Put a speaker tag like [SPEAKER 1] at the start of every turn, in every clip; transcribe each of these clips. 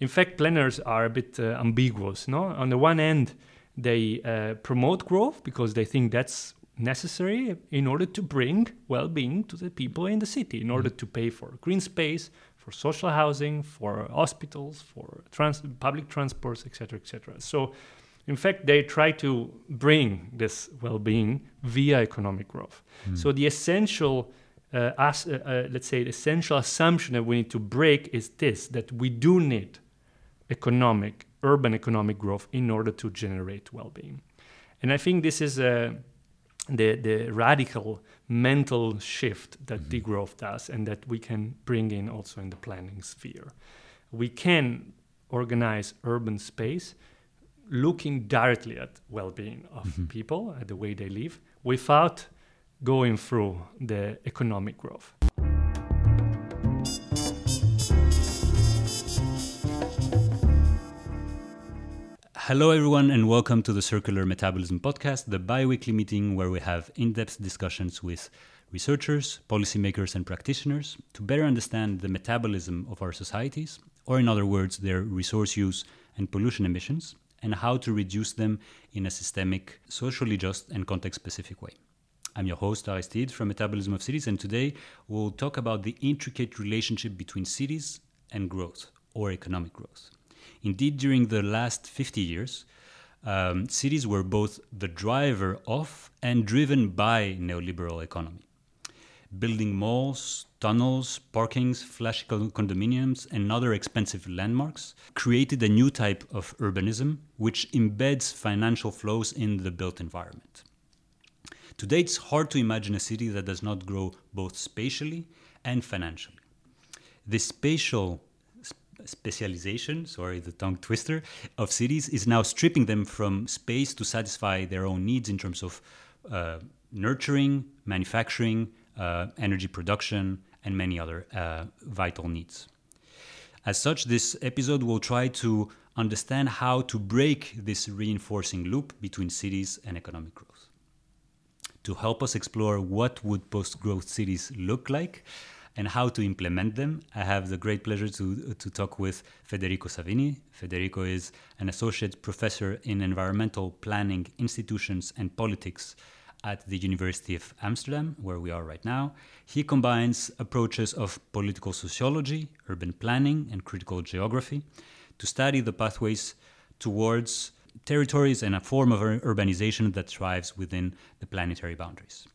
[SPEAKER 1] in fact, planners are a bit uh, ambiguous. No, on the one end, they uh, promote growth because they think that's necessary in order to bring well-being to the people in the city, in order to pay for green space, for social housing, for hospitals, for trans- public transports, etc., etc. So, in fact, they try to bring this well-being via economic growth.
[SPEAKER 2] Mm.
[SPEAKER 1] So, the essential, uh, as, uh, uh, let's say, the essential assumption that we need to break is this: that we do need economic, urban economic growth in order to generate well-being. And I think this is a the, the radical mental shift that
[SPEAKER 2] Mhm.
[SPEAKER 1] degrowth does and that we can bring in also in the planning sphere. We can organize urban space looking directly at well-being of
[SPEAKER 2] Mhm.
[SPEAKER 1] people, at the way they live, without going through the economic growth.
[SPEAKER 2] Hello, everyone, and welcome to the Circular Metabolism Podcast, the bi weekly meeting where we have in depth discussions with researchers, policymakers, and practitioners to better understand the metabolism of our societies, or in other words, their resource use and pollution emissions, and how to reduce them in a systemic, socially just, and context specific way. I'm your host, Aristide, from Metabolism of Cities, and today we'll talk about the intricate relationship between cities and growth, or economic growth. Indeed, during the last 50 years, um, cities were both the driver of and driven by neoliberal economy. Building malls, tunnels, parkings, flashy condominiums, and other expensive landmarks created a new type of urbanism which embeds financial flows in the built environment. Today, it's hard to imagine a city that does not grow both spatially and financially. This spatial sp- specialization, sorry, the tongue twister, of cities is now stripping them from space to satisfy their own needs in terms of uh, nurturing, manufacturing, uh, energy production, and many other uh, vital needs. As such, this episode will try to understand how to break this reinforcing loop between cities and economic growth to help us explore what would post-growth cities look like and how to implement them, I have the great pleasure to, to talk with Federico Savini. Federico is an associate professor in environmental planning, institutions, and politics at the University of Amsterdam, where we are right now. He combines approaches of political sociology, urban planning, and critical geography to study the pathways towards territories and a form of urbanization that thrives within the planetary boundaries.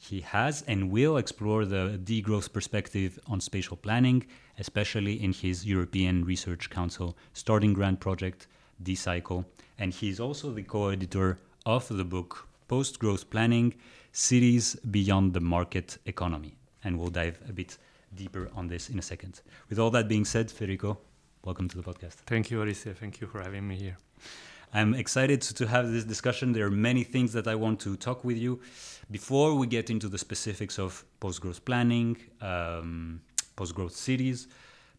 [SPEAKER 2] He has and will explore the degrowth perspective on spatial planning, especially in his European Research Council starting grant project, D-Cycle. And he's also the co-editor of the book Post Growth Planning Cities Beyond the Market Economy. And we'll dive a bit deeper on this in a second. With all that being said, Federico, welcome to the podcast.
[SPEAKER 1] Thank you, Alicia. Thank you for having me here.
[SPEAKER 2] I'm excited to have this discussion. There are many things that I want to talk with you. Before we get into the specifics of post growth planning, um, post growth cities,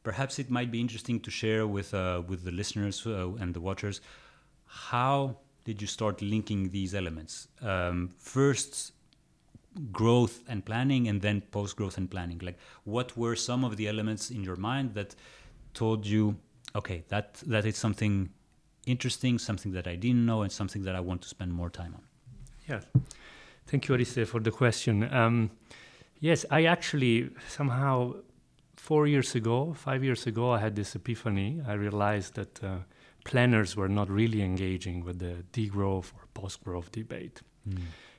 [SPEAKER 2] perhaps it might be interesting to share with, uh, with the listeners uh, and the watchers how did you start linking these elements? Um, first, growth and planning, and then post growth and planning. Like, what were some of the elements in your mind that told you, okay, that, that is something interesting, something that I didn't know, and something that I want to spend more time on.
[SPEAKER 1] Yeah. Thank you, Ariste, for the question. Um, yes, I actually somehow four years ago, five years ago, I had this epiphany. I realized that uh, planners were not really engaging with the degrowth or post growth debate.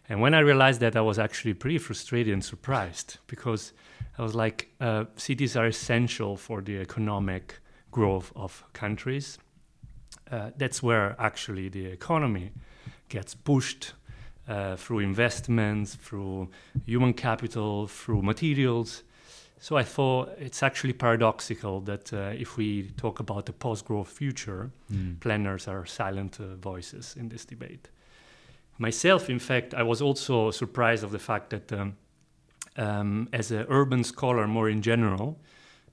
[SPEAKER 1] And when I realized that, I was actually pretty frustrated and surprised because I was like, uh, cities are essential for the economic growth of countries. Uh, that's where actually the economy gets pushed uh, through investments, through human capital, through materials. So I thought it's actually paradoxical that uh, if we talk about the post growth future,
[SPEAKER 2] Mm.
[SPEAKER 1] planners are silent uh, voices in this debate. Myself, in fact, I was also surprised of the fact that um, um, as an urban scholar, more in general,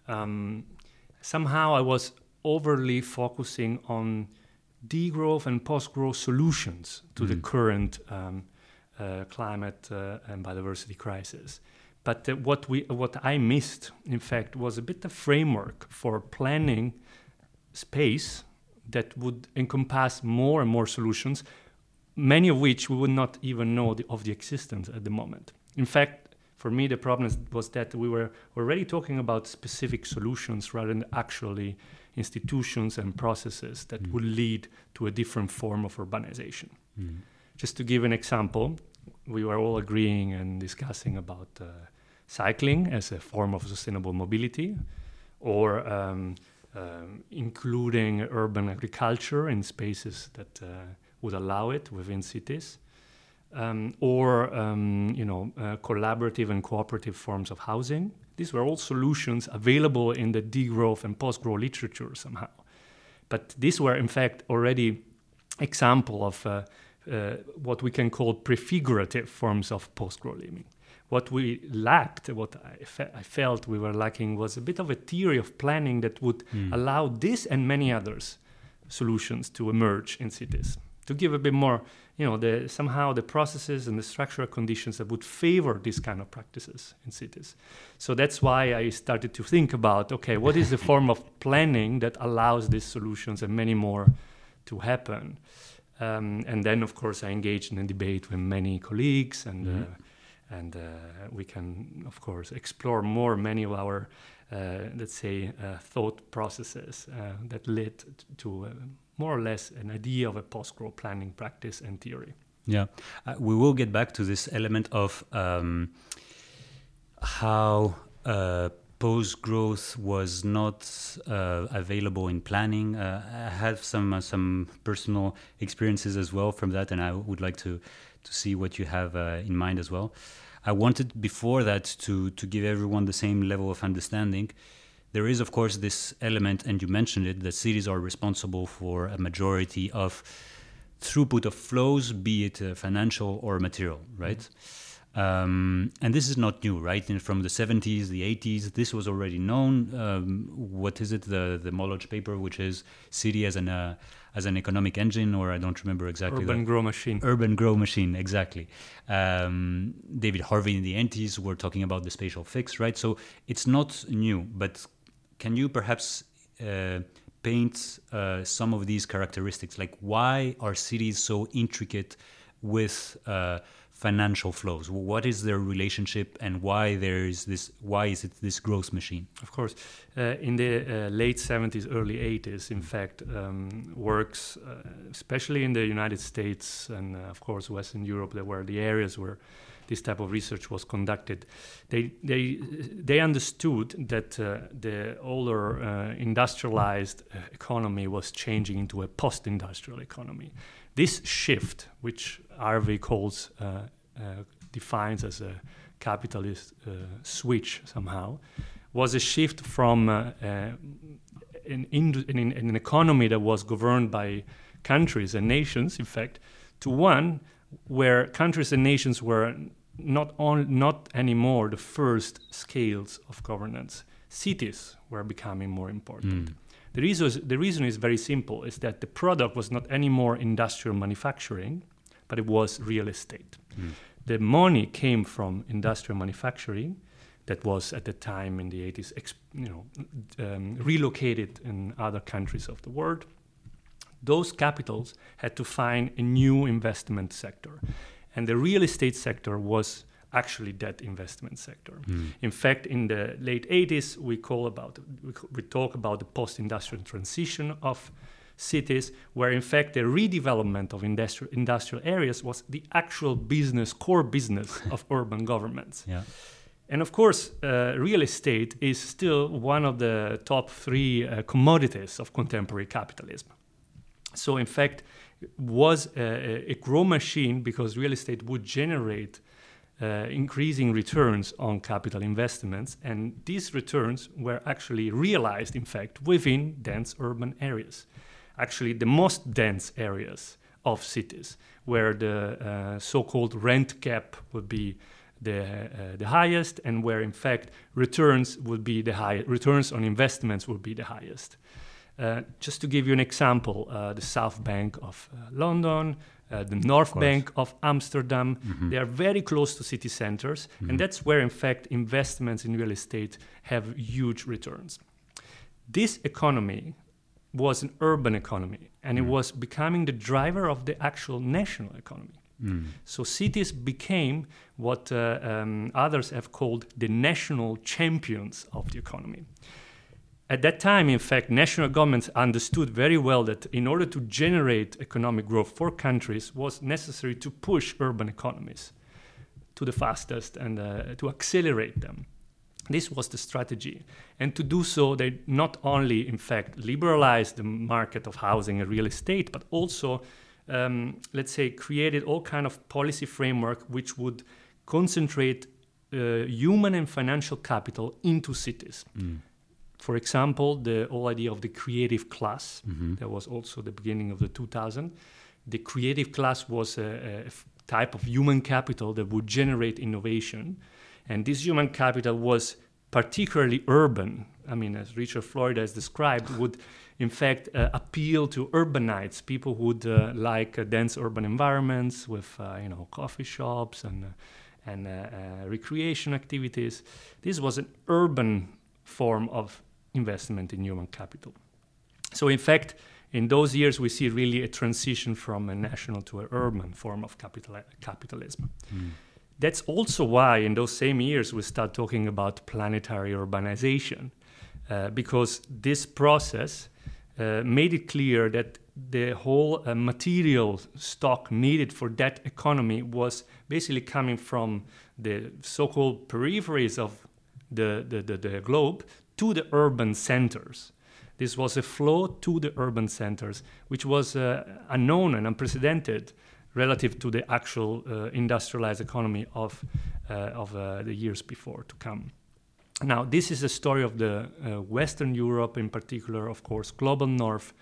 [SPEAKER 1] um, somehow I was overly focusing on degrowth and post-growth solutions to the
[SPEAKER 2] Mm.
[SPEAKER 1] current um, uh, climate uh, and biodiversity crisis. But uh, what we, what I missed, in fact, was a bit of framework for planning space that would encompass more and more solutions, many of which we would not even know the, of the existence at the moment. In fact, for me, the problem was that we were already talking about specific solutions rather than actually institutions and processes that mm. would lead to a different form of urbanization. Mm. Just to give an example, we were all agreeing and discussing about uh, cycling as a form of sustainable mobility or um, um, including urban agriculture in spaces that uh, would allow it within cities, um, or um, you know uh, collaborative and cooperative forms of housing. These were all solutions available in the degrowth and post-growth literature somehow, but these were in fact already example of uh, uh what we can call prefigurative forms of post-growth living what we lacked, what I, fe- I, felt we were lacking, was a bit of a theory of planning that would mm. allow this and many others solutions to emerge in cities. To give a bit more, you know, the, somehow the processes and the structural conditions that would favor these kind of practices in cities. So that's why I started to think about, okay, what is the form of planning that allows these solutions and many more to happen? Um, and then, of course, I engaged in a debate with many colleagues and. Mm. Uh, and uh, we can, of course, explore more many of our, uh, let's say, uh, thought processes that led to more or less an idea of a post-growth planning practice and theory.
[SPEAKER 2] Yeah, uh, we will get back to this element of um, how uh, post-growth was not uh, available in planning. I have some some personal experiences as well from that, and I would like to to see what you have uh, in mind as well. I wanted before that to to give everyone the same level of understanding. There is, of course, this element, and you mentioned it, that cities are responsible for a majority of throughput of flows, be it uh, financial or material, right? Mm-hmm. Um, and this is not new, right? And from the 70s, the 80s, this was already known. Um, what is it? The the Molotch paper, which is city as an uh, as an economic engine, or I don't remember exactly.
[SPEAKER 1] Urban grow machine.
[SPEAKER 2] Urban grow machine, exactly. Um, David Harvey in the 80s were talking about the spatial fix, right? So it's not new, but can you perhaps uh, paint uh, some of these characteristics? Like why are cities so intricate with uh, financial flows? What is their relationship, and why there is this? Why is it this growth machine?
[SPEAKER 1] Of course, uh, in the uh, late '70s, early '80s, in fact, um, works, uh, especially in the United States and of course Western Europe, there were the areas where this type of research was conducted. They they they understood that uh, the older uh, industrialized economy was changing into a post-industrial economy this shift, which Harvey calls, uh, uh, defines as a capitalist uh, switch somehow, was a shift from uh, an, in, in, an economy that was governed by countries and nations, in fact, to one where countries and nations were not on, not anymore the first scales of governance. Cities were becoming more important. Mm. The reason, the reason is very simple, is that the product was not anymore industrial manufacturing, but it was real estate. Mm. The money came from industrial manufacturing that was at the time in the 80s you know, um, relocated in other countries of the world. Those capitals had to find a new investment sector. And the real estate sector was actually that investment sector. Mm. In fact, in the late 80s, we call about we, we talk about the post-industrial transition of cities, where in fact the redevelopment of industrial industrial areas was the actual business core business of urban governments.
[SPEAKER 2] Yeah.
[SPEAKER 1] And of course, uh, real estate is still one of the top three uh, commodities of contemporary capitalism. So, in fact, was a, a, grow machine because real estate would generate uh, increasing returns on capital investments. And these returns were actually realized, in fact, within dense urban areas. Actually, the most dense areas of cities, where the uh, so called rent gap would be the, uh, the highest, and where, in fact, returns would be the highest, returns on investments would be the highest. Uh, just to give you an example, uh, the South Bank of uh, London, uh, the North of Bank of Amsterdam. Mm-hmm. They are very close to city centers, mm-hmm. and that's where, in fact, investments in real estate have huge returns. This economy was an urban economy and it was becoming the driver of the actual national economy. So cities became what uh, um, others have called the national champions of the economy. At that time, in fact, national governments understood very well that in order to generate economic growth for countries was necessary to push urban economies to the fastest and uh, to accelerate them. This was the strategy. And to do so, they not only, in fact, liberalized the market of housing and real estate, but also, um, let's say, created all kind of policy framework which would concentrate uh, human and financial capital into cities. For example, the whole idea of the creative class, that was also the beginning of the 2000. The creative class was a type of human capital that would generate innovation. And this human capital was particularly urban. I mean, as Richard Florida has described, would in fact uh, appeal to urbanites, people who would uh, like uh, dense urban environments with, uh, you know, coffee shops and, uh, and uh, recreation activities. This was an urban form of investment in human capital. So, in fact, in those years, we see really a transition from a national to an urban form of capital- capitalism. That's also why, in those same years, we start talking about planetary urbanization, uh, because this process uh, made it clear that the whole uh, material stock needed for that economy was basically coming from the so called peripheries of the, the, the, the globe to the urban centers. This was a flow to the urban centers, which was uh, unknown and unprecedented relative to the actual uh, industrialized economy of, uh, of uh, the years before to come. Now, this is a story of the uh, Western Europe, in particular, of course, global North.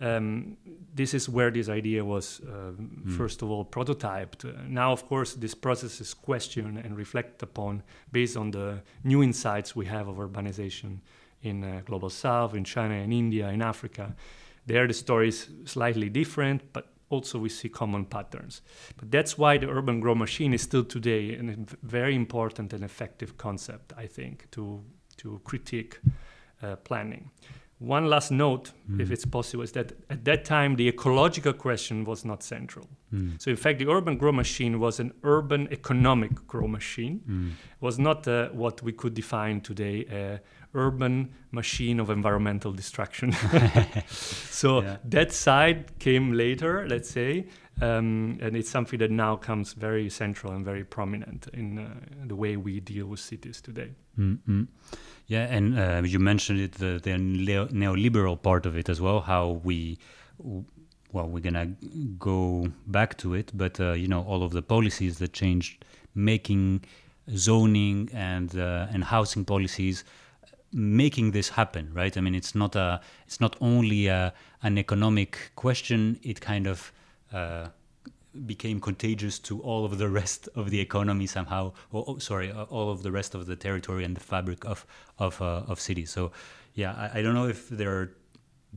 [SPEAKER 1] Um, this is where this idea was, uh, first of all, prototyped. Uh, now, of course, this process is questioned and reflected upon based on the new insights we have of urbanization in uh, global South, in China, in India, in Africa. There, the story is slightly different, but also we see common patterns. But that's why the urban grow machine is still today a very important and effective concept, I think, to, to critique uh, planning. One last note, if hmm. it's possible, is that at that time the ecological question was not central. Hmm. So, in fact, the urban grow machine was an urban economic grow machine. Hmm. Was not uh, what we could define today a urban machine of environmental destruction. so
[SPEAKER 2] Yeah.
[SPEAKER 1] that side came later, let's say, um, and it's something that now comes very central and very prominent in uh, the way we deal with cities today.
[SPEAKER 2] Mm-mm. Yeah, and uh, you mentioned it, the, the neo- neoliberal part of it as well, how we, well, we're gonna go back to it, but uh, you know, all of the policies that changed, making zoning and uh, and housing policies, making this happen, right? I mean, it's not a, it's not only a, an economic question. It kind of uh, became contagious to all of the rest of the economy somehow. Or, oh, sorry, all of the rest of the territory and the fabric of of uh, of cities. So, yeah, I, I don't know if there are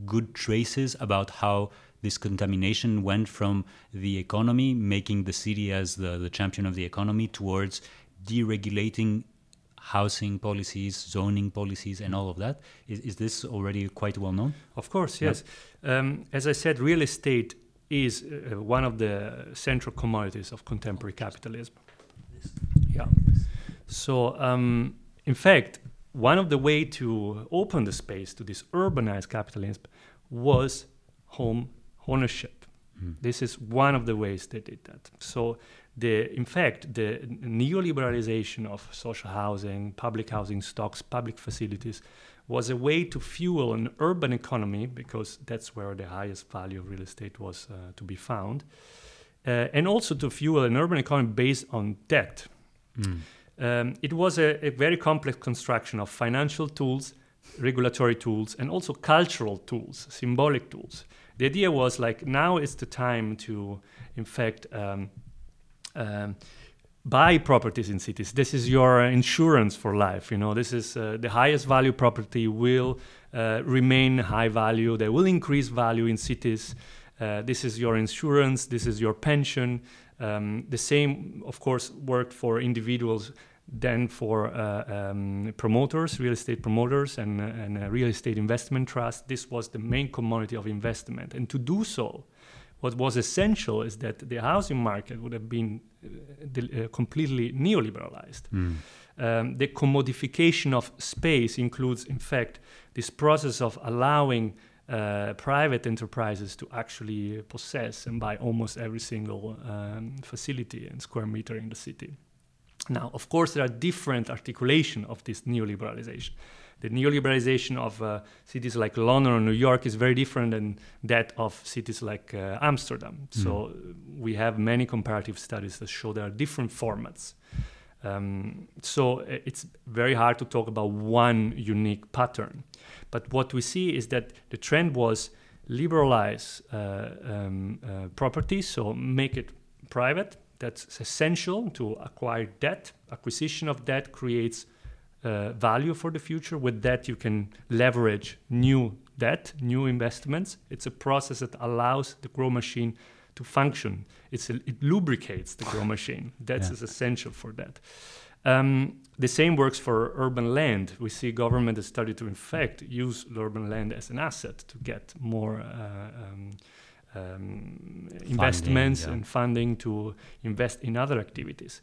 [SPEAKER 2] good traces about how this contamination went from the economy, making the city as the, the champion of the economy, towards deregulating housing policies, zoning policies, and all of that. Is, is this already quite well known?
[SPEAKER 1] Of course, yes. Um, as I said, real estate is uh, one of the central commodities of contemporary capitalism. Yeah. So, um, in fact, one of the way to open the space to this urbanized capitalism was home ownership. This is one of the ways they did that. So, the in fact, the neoliberalization of social housing, public housing stocks, public facilities was a way to fuel an urban economy because that's where the highest value of real estate was uh, to be found, uh, and also to fuel an urban economy based on debt. Um, it was a, a very complex construction of financial tools, regulatory tools, and also cultural tools, symbolic tools. The idea was like now is the time to, in fact, um, um, buy properties in cities. This is your insurance for life. You know, this is uh, the highest value property will uh, remain high value. They will increase value in cities. Uh, this is your insurance. This is your pension. Um, the same, of course, worked for individuals. then for uh, um, promoters, real estate promoters, and, uh, and uh, real estate investment trust, this was the main commodity of investment. And to do so, what was essential is that the housing market would have been uh, uh, completely neoliberalized.
[SPEAKER 2] Mm.
[SPEAKER 1] Um, the commodification of space includes, in fact, this process of allowing uh, private enterprises to actually possess and buy almost every single um, facility and square meter in the city. Now, of course, there are different articulation of this neoliberalization. The neoliberalization of uh, cities like London or New York is very different than that of cities like uh, Amsterdam.
[SPEAKER 2] Mm.
[SPEAKER 1] So we have many comparative studies that show there are different formats. Um, so it's very hard to talk about one unique pattern. But what we see is that the trend was liberalize uh, um, uh, property, so make it private, that's essential to acquire debt. Acquisition of debt creates uh, value for the future. With that, you can leverage new debt, new investments. It's a process that allows the grow machine to function. It's a, it lubricates the grow machine. That's
[SPEAKER 2] Yeah.
[SPEAKER 1] essential for that. Um, the same works for urban land. We see government has started to, in fact, use urban land as an asset to get more uh, um, um, investments
[SPEAKER 2] yeah.
[SPEAKER 1] and funding to invest in other activities.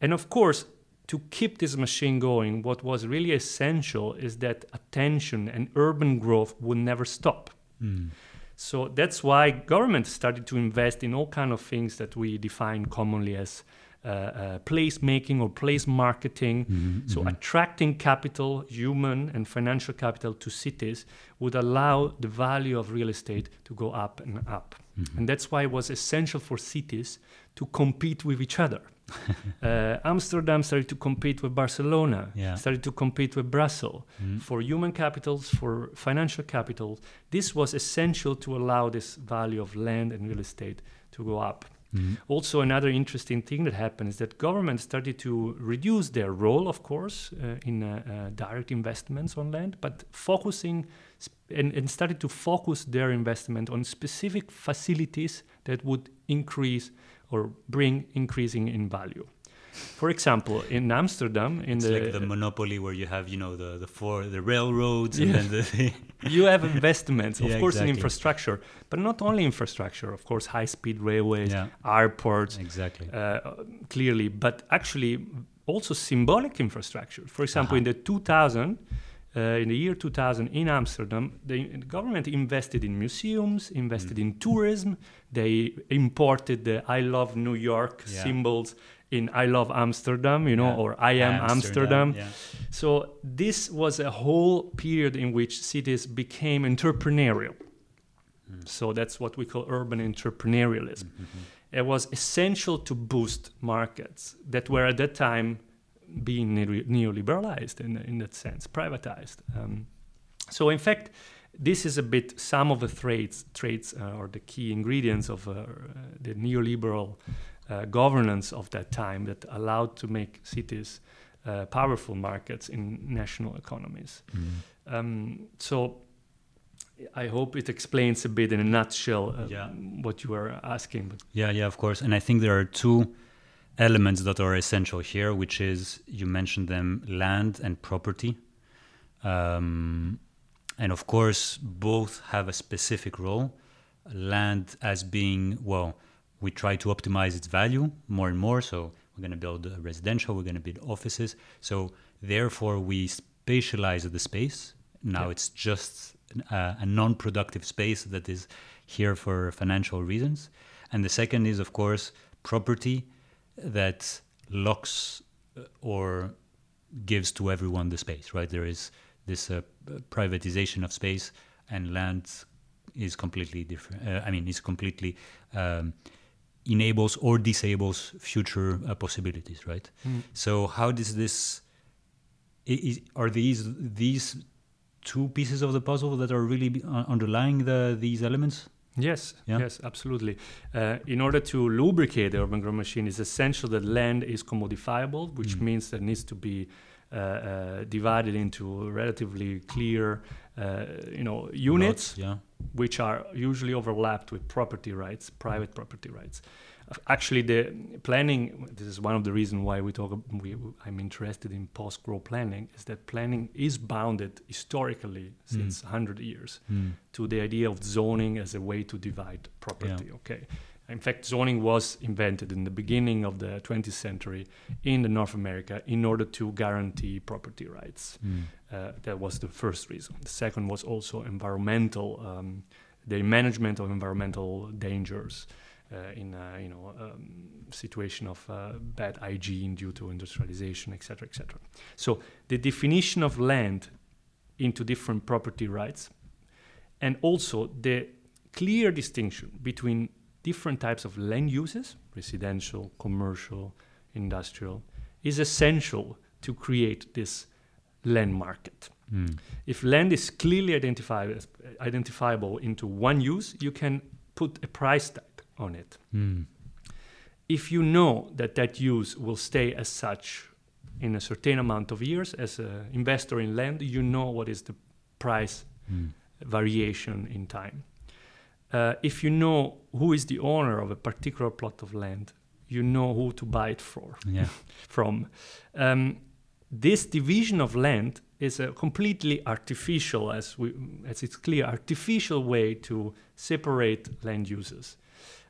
[SPEAKER 1] And of course, to keep this machine going, what was really essential is that attention and urban growth would never stop.
[SPEAKER 2] Mm.
[SPEAKER 1] So that's why government started to invest in all kind of things that we define commonly as uh, uh, place making or place marketing.
[SPEAKER 2] Mhm,
[SPEAKER 1] So
[SPEAKER 2] mhm.
[SPEAKER 1] attracting capital, human and financial capital to cities would allow the value of real estate to go up and up.
[SPEAKER 2] Mhm.
[SPEAKER 1] And that's why it was essential for cities to compete with each other. uh, Amsterdam started to compete with Barcelona,
[SPEAKER 2] Yeah.
[SPEAKER 1] started to compete with Brussels.
[SPEAKER 2] Mm.
[SPEAKER 1] For human capitals, for financial capital, this was essential to allow this value of land and real estate to go up.
[SPEAKER 2] Mhm.
[SPEAKER 1] Also, another interesting thing that happened is that governments started to reduce their role, of course, uh, in uh, uh, direct investments on land, but focusing sp- and, and started to focus their investment on specific facilities that would increase or bring increasing in value. For example, in Amsterdam, in
[SPEAKER 2] It's
[SPEAKER 1] the,
[SPEAKER 2] like the monopoly where you have, you know, the the four the railroads
[SPEAKER 1] Yeah.
[SPEAKER 2] and then the
[SPEAKER 1] you have investments, of
[SPEAKER 2] Yeah,
[SPEAKER 1] course, in infrastructure, but not only infrastructure, of course, high speed railways,
[SPEAKER 2] yeah,
[SPEAKER 1] airports,
[SPEAKER 2] exactly.
[SPEAKER 1] uh, clearly, but actually also symbolic infrastructure. For example,
[SPEAKER 2] Uh-huh.
[SPEAKER 1] in the 2000, uh, in the year 2000 in Amsterdam, the, the government invested in museums, invested
[SPEAKER 2] Mm.
[SPEAKER 1] in tourism. They imported the "I love New York"
[SPEAKER 2] Yeah.
[SPEAKER 1] symbols in "I love Amsterdam," you know,
[SPEAKER 2] Yeah.
[SPEAKER 1] or "I am Amsterdam."
[SPEAKER 2] Yeah.
[SPEAKER 1] So this was a whole period in which cities became entrepreneurial.
[SPEAKER 2] Mm.
[SPEAKER 1] So that's what we call urban entrepreneurialism.
[SPEAKER 2] Mhm.
[SPEAKER 1] It was essential to boost markets that were at that time being neo- neoliberalized in, in that sense, privatized. Um, so in fact, this is a bit some of the traits, traits uh, or the key ingredients of uh, the neoliberal uh, governance of that time that allowed to make cities uh, powerful markets in national economies.
[SPEAKER 2] Mhm.
[SPEAKER 1] Um, so I hope it explains a bit in a nutshell uh,
[SPEAKER 2] Yeah.
[SPEAKER 1] what you were asking. But
[SPEAKER 2] Yeah, yeah, of course. And I think there are two elements that are essential here, which is you mentioned them land and property. Um, and of course, both have a specific role. Land as being, well, we try to optimize its value more and more. So we're going to build residential, we're going to build offices. So therefore, we spatialize the space. Now
[SPEAKER 1] Yeah.
[SPEAKER 2] it's just uh, a non productive space that is here for financial reasons. And the second is, of course, property that locks uh, or gives to everyone the space, right? There is this uh, privatization of space, and land is completely different. Uh, I mean, is completely um, enables or disables future uh, possibilities, right? So, how does this? Is, are these these two pieces of the puzzle that are really uh, underlying the these elements?
[SPEAKER 1] Yes,
[SPEAKER 2] Yeah.
[SPEAKER 1] yes, absolutely. Uh, in order to lubricate the urban growth machine, it's essential that land is commodifiable, which
[SPEAKER 2] Mm.
[SPEAKER 1] means that needs to be uh, uh, divided into relatively clear, uh, you know, units,
[SPEAKER 2] Lots, yeah.
[SPEAKER 1] which are usually overlapped with property rights, private property rights. Actually, the planning. This is one of the reasons why we talk. We, I'm interested in post-growth planning. Is that planning is bounded historically since mm. 100 years mm. to the idea of zoning as a way to divide property. Yeah. Okay. In fact, zoning was invented in the beginning of the 20th century in the North America in order to guarantee property rights. Mm. Uh, that was the first reason. The second was also environmental, um, the management of environmental dangers in a you know um, situation of uh, bad hygiene due to industrialization, etc., etc. So the definition of land into different property rights, and also the clear distinction between different types of land uses, residential, commercial, industrial, is essential to create this land market. Mm. If land is clearly identifiable into one use, you can put a price tag on it. Mm. If you know that that use will stay as such in a certain amount of years, as an investor in land, you know what is the price mm. variation in time. Uh, if you know who is the owner of a particular plot of land, you know who to buy it for yeah. from. Um, this division of land is a completely artificial, as we, as it's clear, artificial way to separate land uses.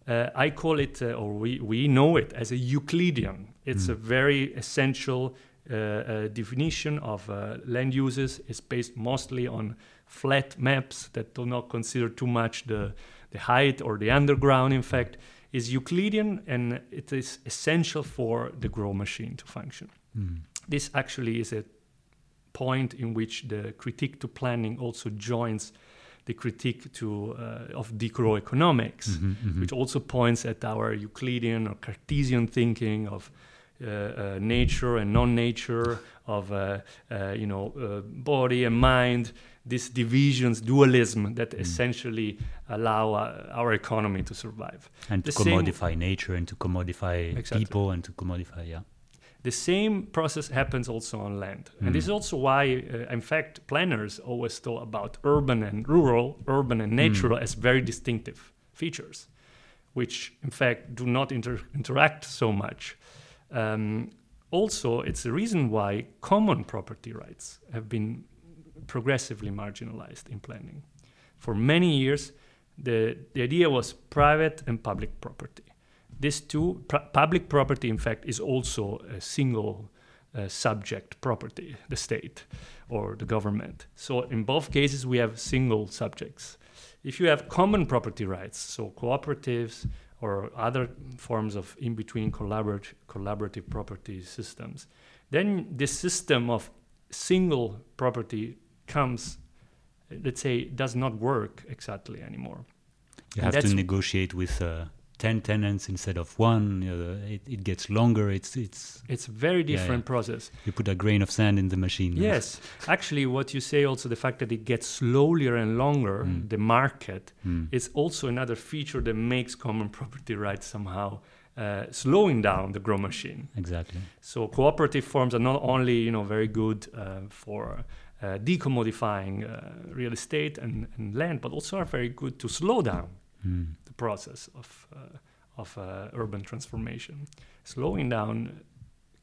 [SPEAKER 1] Uh, I call it, uh, or we, we know it as a Euclidean. It's mm. a very essential uh, uh definition of uh, land uses. It's based mostly on flat maps that do not consider too much the, the height or the underground, in fact, is Euclidean and it is essential for the grow machine to function. Mm. This actually is a point in which the critique to planning also joins the critique to uh, of decroeconomics, mm-hmm, mm-hmm. which also points at our Euclidean or Cartesian thinking of uh, uh, nature and non-nature, of uh, uh, you know uh, body and mind. These divisions, dualism that mm. essentially allow our economy to survive.
[SPEAKER 2] And to commodify nature and to commodify exactly. people and to commodify, yeah.
[SPEAKER 1] The same process happens also on land. Mm. And this is hmm. also why, uh, in fact, planners always thought about urban and rural, urban and natural mm. as very distinctive features, which in fact do not inter- interact so much. Um, also, it's the reason why common property rights have been progressively marginalized in planning. For many years, the, the idea was private and public property. This too, pr- public property, in fact, is also a single uh, subject property, the state or the government. So in both cases, we have single subjects. If you have common property rights, so cooperatives or other forms of in between collaborative, collaborative property systems, then this system of single property comes, let's say, does not work exactly anymore.
[SPEAKER 2] You and have to negotiate with. Uh 10 tenants instead of one it, it gets longer it's it's
[SPEAKER 1] it's a very different yeah, process.
[SPEAKER 2] You put a grain of sand in the machine
[SPEAKER 1] yes. Actually what you say also the fact that it gets slower and longer mm. the market mm. is also another feature that makes common property rights somehow uh, slowing down the grow machine.
[SPEAKER 2] Exactly.
[SPEAKER 1] So cooperative forms are not only you know very good uh, for uh, decommodifying uh, real estate and, and land but also are very good to slow down. Mm process of uh, of uh, urban transformation. Slowing down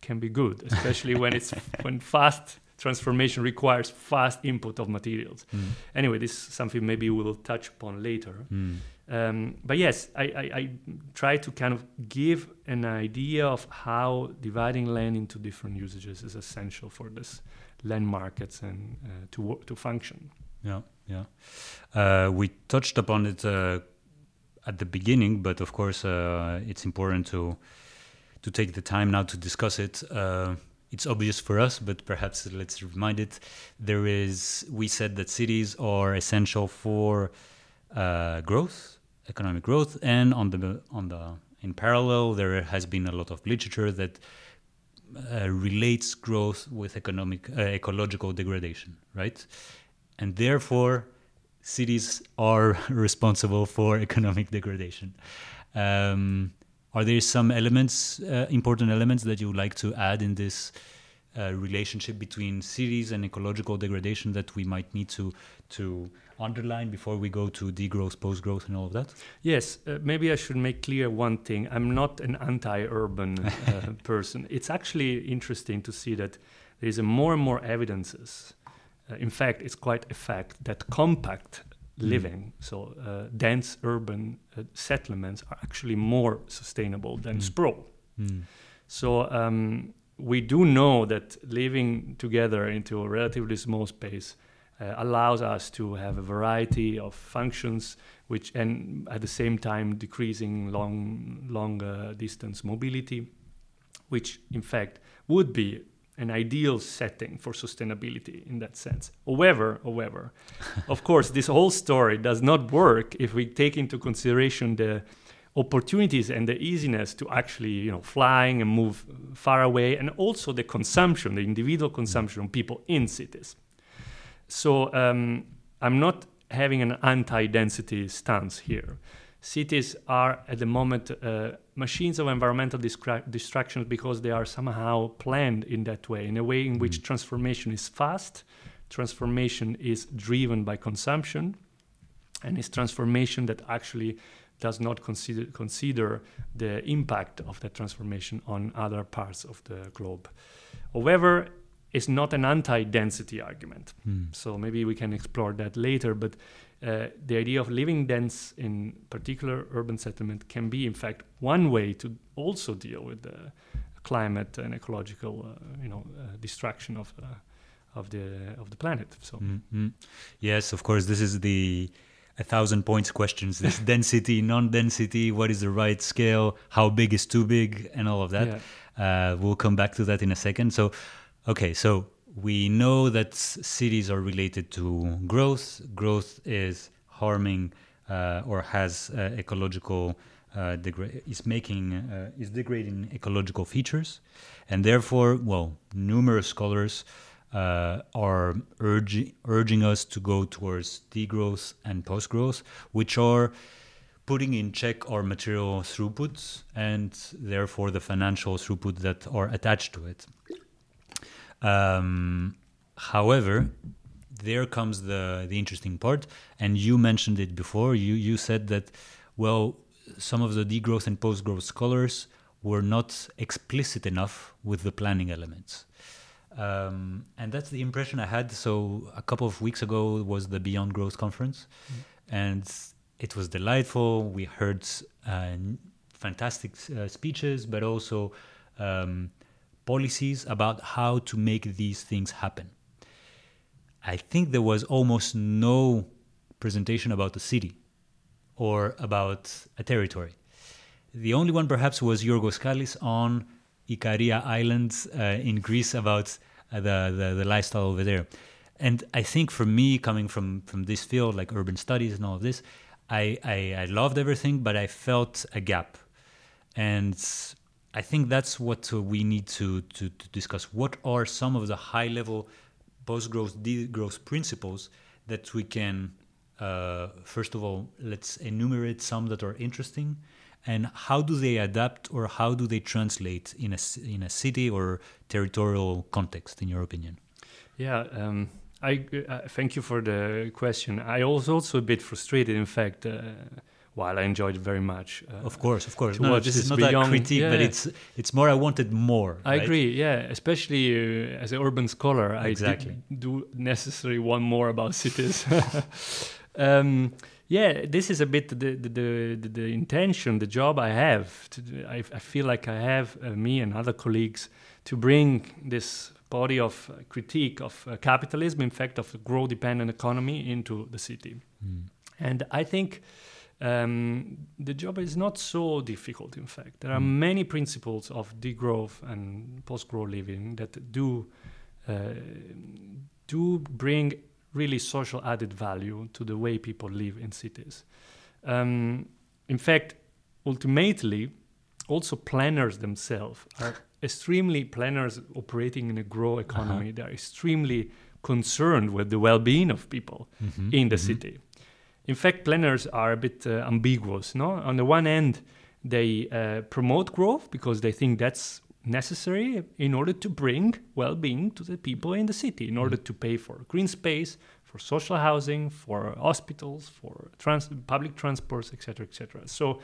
[SPEAKER 1] can be good, especially when it's when fast transformation requires fast input of materials. Mm. Anyway, this is something maybe we'll touch upon later. Mm. Um, but yes, I, I, I, try to kind of give an idea of how dividing land into different usages is essential for this land markets and uh, to to function.
[SPEAKER 2] Yeah, yeah. Uh, we touched upon it uh, at the beginning, but of course, uh, it's important to to take the time now to discuss it. Uh, it's obvious for us, but perhaps let's remind it. There is, we said that cities are essential for uh, growth, economic growth, and on the on the in parallel, there has been a lot of literature that uh, relates growth with economic uh, ecological degradation, right? And therefore, cities are responsible for economic degradation. Um, are there some elements, uh, important elements that you would like to add in this uh, relationship between cities and ecological degradation that we might need to to underline before we go to degrowth, post growth, and all of that?
[SPEAKER 1] Yes, uh, maybe I should make clear one thing. I'm not an anti urban uh, person. It's actually interesting to see that there is more and more evidences. Uh, in fact, it's quite a fact that compact mm. living, so uh, dense urban uh, settlements, are actually more sustainable than mm. sprawl. Mm. So um, we do know that living together into a relatively small space uh, allows us to have a variety of functions which and at the same time decreasing long long uh, distance mobility which in fact would be an ideal setting for sustainability in that sense. However however of course this whole story does not work if we take into consideration the opportunities and the easiness to actually you know flying and move far away and also the consumption the individual consumption of people in cities. So um, i'm not having an anti-density stance here cities are at the moment uh, machines of environmental distra- distractions because they are somehow planned in that way in a way in which mm. transformation is fast transformation is driven by consumption and it's transformation that actually does not consider, consider the impact of that transformation on other parts of the globe. However, it's not an anti-density argument. Mm. So maybe we can explore that later. But uh, the idea of living dense in particular urban settlement can be, in fact, one way to also deal with the climate and ecological, uh, you know, uh, distraction of uh, of the of the planet. So mm-hmm.
[SPEAKER 2] yes, of course, this is the a thousand points questions this density non-density what is the right scale how big is too big and all of that yeah. uh, we'll come back to that in a second so okay so we know that cities are related to growth growth is harming uh, or has uh, ecological uh, degra- is making uh, is degrading ecological features and therefore well numerous scholars uh, are urging urging us to go towards degrowth and post growth, which are putting in check our material throughputs and therefore the financial throughput that are attached to it. Um, however, there comes the the interesting part, and you mentioned it before. You you said that well, some of the degrowth and post growth scholars were not explicit enough with the planning elements. Um, and that's the impression I had. So a couple of weeks ago was the Beyond Growth conference, mm. and it was delightful. We heard uh, fantastic uh, speeches, but also um, policies about how to make these things happen. I think there was almost no presentation about the city or about a territory. The only one perhaps was Yorgos Kallis on Ikaria Islands uh, in Greece about uh, the, the, the lifestyle over there. And I think for me, coming from from this field like urban studies and all of this, I, I, I loved everything, but I felt a gap, and I think that's what uh, we need to, to, to discuss. What are some of the high level post growth, degrowth principles that we can, uh, first of all, let's enumerate some that are interesting, and how do they adapt or how do they translate in a in a city or territorial context in your opinion
[SPEAKER 1] yeah um, I uh, thank you for the question I was also a bit frustrated in fact uh, while I enjoyed it very much.
[SPEAKER 2] Uh, of course, of course. No, this is not beyond, a critique, yeah. but it's it's more. I wanted more.
[SPEAKER 1] I right? agree. Yeah, especially uh, as an urban scholar, exactly. I do necessarily want more about cities. um, yeah, this is a bit the the, the, the, intention, the job I have. To, I, I feel like I have uh, me and other colleagues to bring this body of uh, critique of uh, capitalism, in fact, of a growth-dependent economy, into the city. Mm. And I think um, the job is not so difficult. In fact, there are mm. many principles of degrowth and post-growth living that do uh, do bring really social added value to the way people live in cities. Um, in fact, ultimately, also planners themselves are extremely planners operating in a grow economy. Uh-huh. They are extremely concerned with the well-being of people mm-hmm, in the mm-hmm. city. In fact, planners are a bit uh, ambiguous. No, on the one end, they uh, promote growth because they think that's necessary in order to bring well-being to the people in the city in order mm. to pay for green space for social housing, for hospitals, for trans- public transports, etc., etc. So,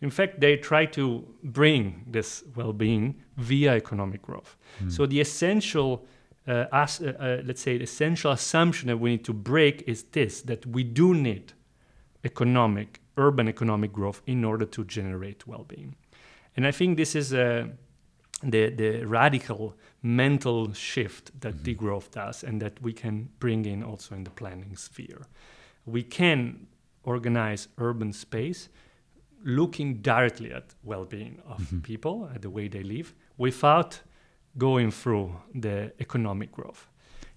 [SPEAKER 1] in fact, they try to bring this well-being via economic growth.
[SPEAKER 2] Mm.
[SPEAKER 1] So the essential, uh, as, uh, uh, let's say, the essential assumption that we need to break is this: that we do need economic, urban economic growth in order to generate well-being. And I think this is uh, the the radical mental shift that
[SPEAKER 2] Mhm.
[SPEAKER 1] degrowth does, and that we can bring in also in the planning sphere. We can organize urban space looking directly at well-being of
[SPEAKER 2] Mhm.
[SPEAKER 1] people, at the way they live, without going through the economic growth.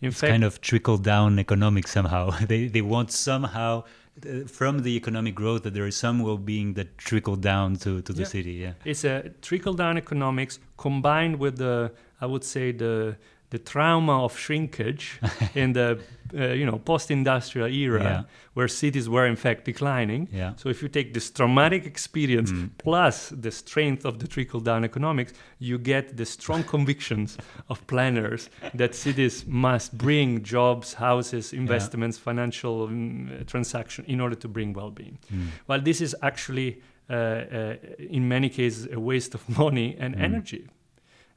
[SPEAKER 1] In
[SPEAKER 2] it's
[SPEAKER 1] fact,
[SPEAKER 2] kind of trickle down economics somehow. they they want somehow Uh, from the economic growth that there is some well-being that trickle down to, to the
[SPEAKER 1] Yeah.
[SPEAKER 2] city. Yeah.
[SPEAKER 1] it's uh, a trickle-down economics combined with the, I would say, the the trauma of shrinkage in the uh, you know post-industrial era,
[SPEAKER 2] Yeah.
[SPEAKER 1] where cities were in fact declining.
[SPEAKER 2] Yeah.
[SPEAKER 1] So if you take this traumatic experience
[SPEAKER 2] Mm.
[SPEAKER 1] plus the strength of the trickle-down economics, you get the strong convictions of planners that cities must bring jobs, houses, investments, financial um, transaction in order to bring well-being.
[SPEAKER 2] Mm.
[SPEAKER 1] Well, this is actually, uh, uh, in many cases, a waste of money and
[SPEAKER 2] Mm.
[SPEAKER 1] energy.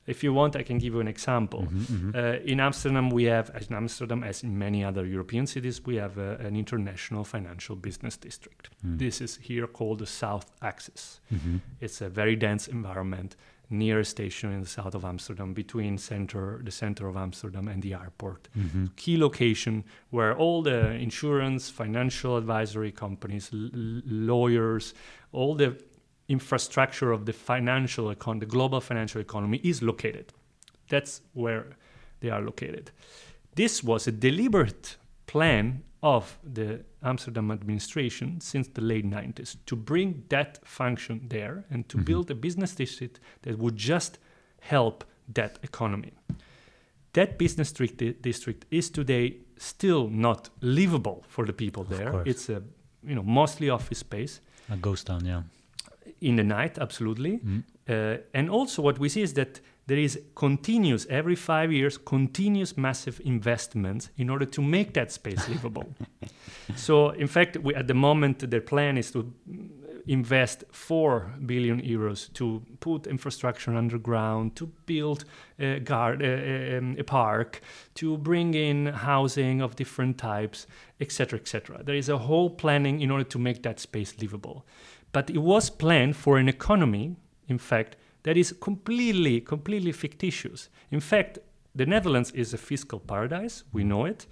[SPEAKER 1] If you want, I can give you an example.
[SPEAKER 2] Mhm, mhm.
[SPEAKER 1] Uh, in Amsterdam, we have, as in Amsterdam, as in many other European cities, we have uh, an international financial business district.
[SPEAKER 2] Mm.
[SPEAKER 1] This is here called the South Axis.
[SPEAKER 2] Mhm.
[SPEAKER 1] It's a very dense environment near a station in the south of Amsterdam, between center, the center of Amsterdam and the airport.
[SPEAKER 2] Mhm.
[SPEAKER 1] Key location where all the insurance, financial advisory companies, l- lawyers, all the infrastructure of the financial econ, the global financial economy is located. That's where they are located. This was a deliberate plan of the Amsterdam administration since the late 90s to bring that function there and to
[SPEAKER 2] Mhm.
[SPEAKER 1] build a business district that would just help that economy. That business district, district is today still not livable for the people there. It's a you know mostly office space
[SPEAKER 2] A ghost town, yeah.
[SPEAKER 1] In the night, absolutely.
[SPEAKER 2] Mm.
[SPEAKER 1] Uh, and also, what we see is that there is continuous, every five years, continuous massive investments in order to make that space livable. so, in fact, we, at the moment, their plan is to invest 4 billion euros to put infrastructure underground, to build a, guard, uh, um, a park, to bring in housing of different types, etc., etc. There is a whole planning in order to make that space livable. But it was planned for an economy, in fact, that is completely, completely fictitious. In fact, the Netherlands is a fiscal paradise, we know it.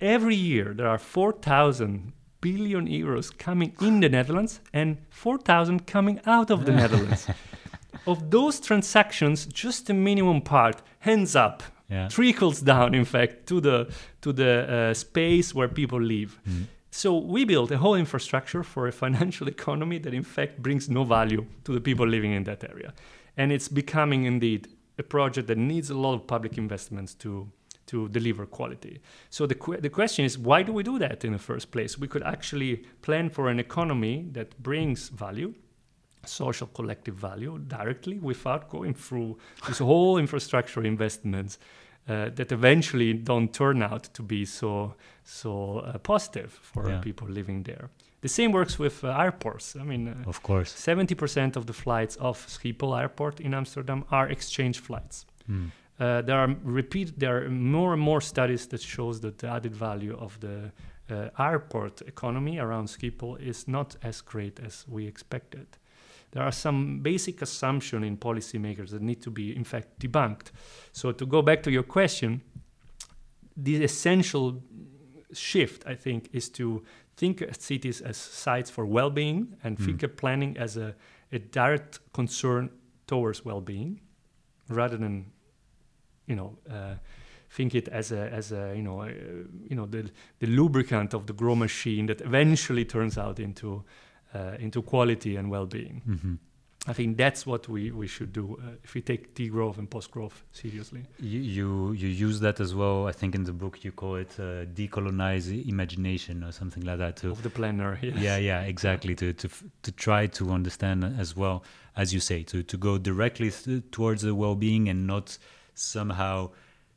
[SPEAKER 1] Every year there are 4,000 billion euros coming in the Netherlands and 4,000 coming out of the Netherlands. Of those transactions, just a minimum part, hands up,
[SPEAKER 2] Yeah.
[SPEAKER 1] trickles down, in fact, to the, to the uh, space where people live.
[SPEAKER 2] Mm.
[SPEAKER 1] So we built a whole infrastructure for a financial economy that in fact brings no value to the people living in that area. And it's becoming indeed a project that needs a lot of public investments to to deliver quality. So the the question is why do we do that in the first place? We could actually plan for an economy that brings value social collective value directly without going through this whole infrastructure investments uh, that eventually don't turn out to be so so uh, positive for
[SPEAKER 2] Yeah.
[SPEAKER 1] people living there. The same works with uh, airports. I mean, uh,
[SPEAKER 2] Of course.
[SPEAKER 1] 70% of the flights of Schiphol Airport in Amsterdam are exchange flights.
[SPEAKER 2] Mm.
[SPEAKER 1] Uh, there are repeat there are more and more studies that shows that the added value of the uh, airport economy around Schiphol is not as great as we expected. There are some basic assumptions in policymakers that need to be, in fact, debunked. So to go back to your question, the essential shift, I think, is to think of cities as sites for well-being and
[SPEAKER 2] Mm.
[SPEAKER 1] think of planning as a, a direct concern towards well-being, rather than, you know, uh, think it as a as a you know uh, you know the the lubricant of the grow machine that eventually turns out into uh, into quality and well-being.
[SPEAKER 2] hmm
[SPEAKER 1] I think that's what we, we should do uh, if we take degrowth and post-growth seriously.
[SPEAKER 2] You, you you use that as well. I think in the book you call it uh, decolonize imagination or something like that. To
[SPEAKER 1] Of the planner, yes.
[SPEAKER 2] yeah yeah exactly to to to try to understand as well as you say to to go directly th- towards the well-being and not somehow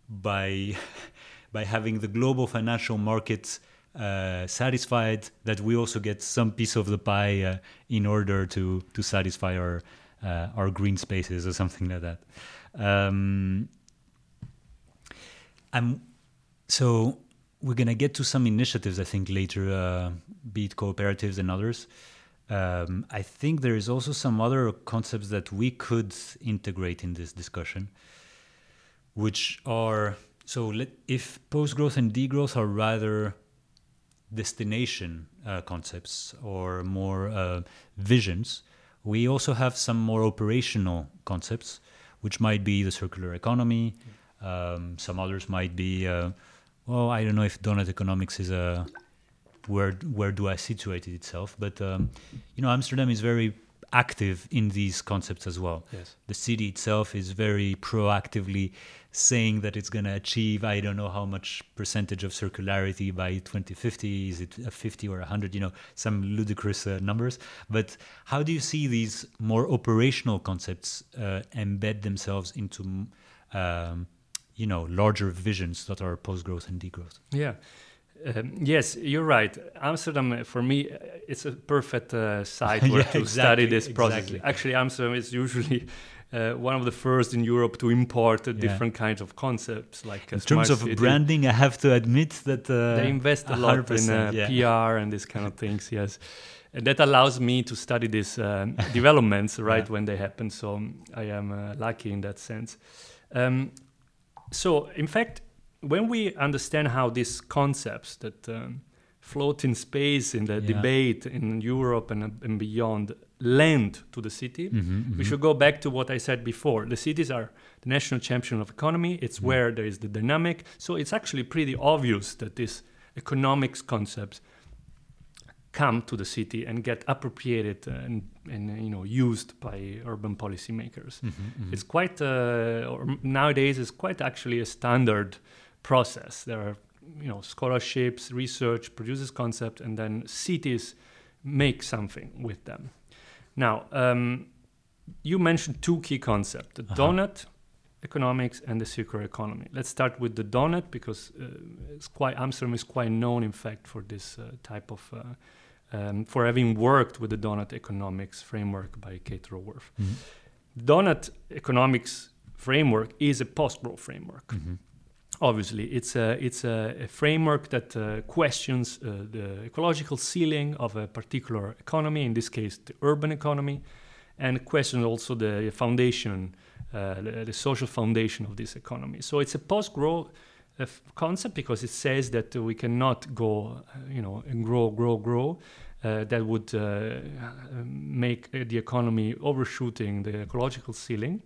[SPEAKER 2] by by having the global financial markets uh, satisfied that we also get some piece of the pie uh, in order to to satisfy our uh, our green spaces or something like that. Um, I'm so we're gonna get to some initiatives I think later, uh, be it cooperatives and others. Um, I think there is also some other concepts that we could integrate in this discussion, which are so let, if post growth and degrowth are rather destination uh, concepts or more uh, visions, we also have some more operational concepts, which might be the circular economy. Um, some others might be, uh, well, I don't know if donut economics is a where where do I situate it itself, but um, you know, Amsterdam is very active in these concepts as well.
[SPEAKER 1] Yes.
[SPEAKER 2] The city itself is very proactively saying that it's going to achieve I don't know how much percentage of circularity by 2050 is it a 50 or 100 you know some ludicrous uh, numbers but how do you see these more operational concepts uh, embed themselves into um, you know larger visions that are post growth and degrowth
[SPEAKER 1] yeah um, yes, you're right. Amsterdam, uh, for me, uh, it's a perfect uh, site where
[SPEAKER 2] yeah,
[SPEAKER 1] to
[SPEAKER 2] exactly,
[SPEAKER 1] study this process.
[SPEAKER 2] exactly.
[SPEAKER 1] Actually, Amsterdam is usually uh, one of the first in Europe to import uh,
[SPEAKER 2] Yeah.
[SPEAKER 1] different kinds of concepts, like
[SPEAKER 2] in terms of
[SPEAKER 1] city.
[SPEAKER 2] branding I have to admit that uh,
[SPEAKER 1] They invest a lot in uh,
[SPEAKER 2] yeah.
[SPEAKER 1] PR and this kind of things. Yes, and that allows me to study these developments right when they happen. So I am uh, lucky in that sense. Um, so, in fact, when we understand how these concepts that um, float in space in the
[SPEAKER 2] Yeah.
[SPEAKER 1] debate in Europe and, and beyond lend to the city,
[SPEAKER 2] Mhm,
[SPEAKER 1] we
[SPEAKER 2] mhm.
[SPEAKER 1] should go back to what I said before. The cities are the national champion of economy. It's
[SPEAKER 2] Mm.
[SPEAKER 1] where there is the dynamic. So it's actually pretty obvious that these economics concepts come to the city and get appropriated and, and you know used by urban policymakers.
[SPEAKER 2] Mhm, mhm.
[SPEAKER 1] It's quite uh, or nowadays it's quite actually a standard process. There are you know scholarships, research produces concept, and then cities make something with them. Now, um, you mentioned two key concepts: the
[SPEAKER 2] Uh-huh.
[SPEAKER 1] donut economics and the circular economy. Let's start with the donut because uh, it's quite Amsterdam is quite known, in fact, for this uh, type of. Uh, um, for having worked with the donut economics framework by Kate Raworth.
[SPEAKER 2] Mhm.
[SPEAKER 1] Donut economics framework is a post-growth framework.
[SPEAKER 2] Mhm.
[SPEAKER 1] Obviously, it's a it's a, a framework that uh, questions uh, the ecological ceiling of a particular economy. In this case, the urban economy, and questions also the foundation, uh, the, the social foundation of this economy. So it's a post-growth uh, f- concept because it says that uh, we cannot go, uh, you know, and grow, grow, grow. Uh, that would uh, make uh, the economy overshooting the ecological ceiling.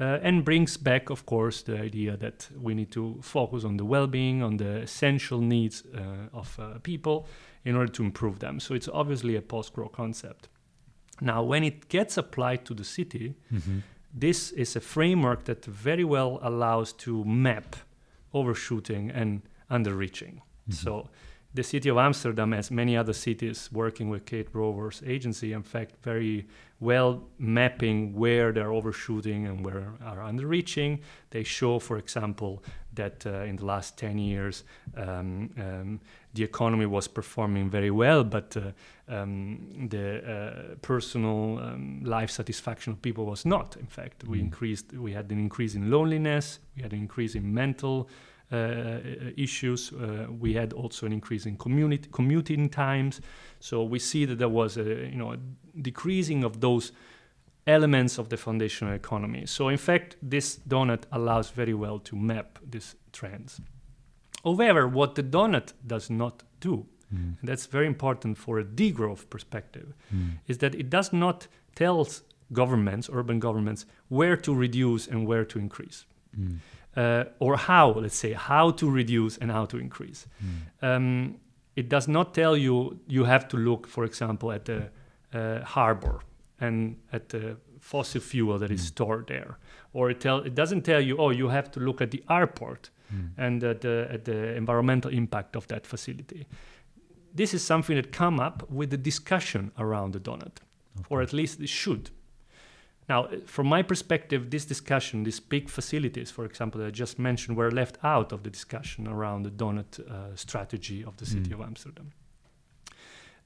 [SPEAKER 1] Uh, and brings back, of course, the idea that we need to focus on the well-being, on the essential needs uh, of uh, people in order to improve them. So it's obviously a post-growth concept. Now, when it gets applied to the city,
[SPEAKER 2] Mhm.
[SPEAKER 1] this is a framework that very well allows to map overshooting and underreaching.
[SPEAKER 2] Mhm.
[SPEAKER 1] So the city of Amsterdam, as many other cities working with Kate Raworth's agency, in fact, very well mapping where they're overshooting and where are underreaching. They show, for example, that uh, in the last 10 years, um, um, the economy was performing very well, but uh, um, the uh, personal um, life satisfaction of people was not. In fact, we
[SPEAKER 2] Mm.
[SPEAKER 1] increased. We had an increase in loneliness. We had an increase in mental issues. Uh, we had also an increase in community commuting times. So we see that there was a you know a decreasing of those elements of the foundational economy. So in fact, this donut allows very well to map these trends. However, what the donut does not do,
[SPEAKER 2] Mm.
[SPEAKER 1] and that's very important for a degrowth perspective,
[SPEAKER 2] Mm.
[SPEAKER 1] is that it does not tell governments, urban governments, where to reduce and where to increase.
[SPEAKER 2] Mm.
[SPEAKER 1] Uh, or how, let's say, how to reduce and how to increase.
[SPEAKER 2] Mm.
[SPEAKER 1] Um, it does not tell you you have to look, for example, at the uh, harbor and at the fossil fuel that is
[SPEAKER 2] Mm.
[SPEAKER 1] stored there. Or it, tell, it doesn't tell you, oh, you have to look at the airport
[SPEAKER 2] Mm.
[SPEAKER 1] and at the, at the environmental impact of that facility. This is something that come up with the discussion around the donut, or at least it should. Now, from my perspective, this discussion, these big facilities, for example, that I just mentioned, were left out of the discussion around the donut uh, strategy of the city
[SPEAKER 2] Mm.
[SPEAKER 1] of Amsterdam.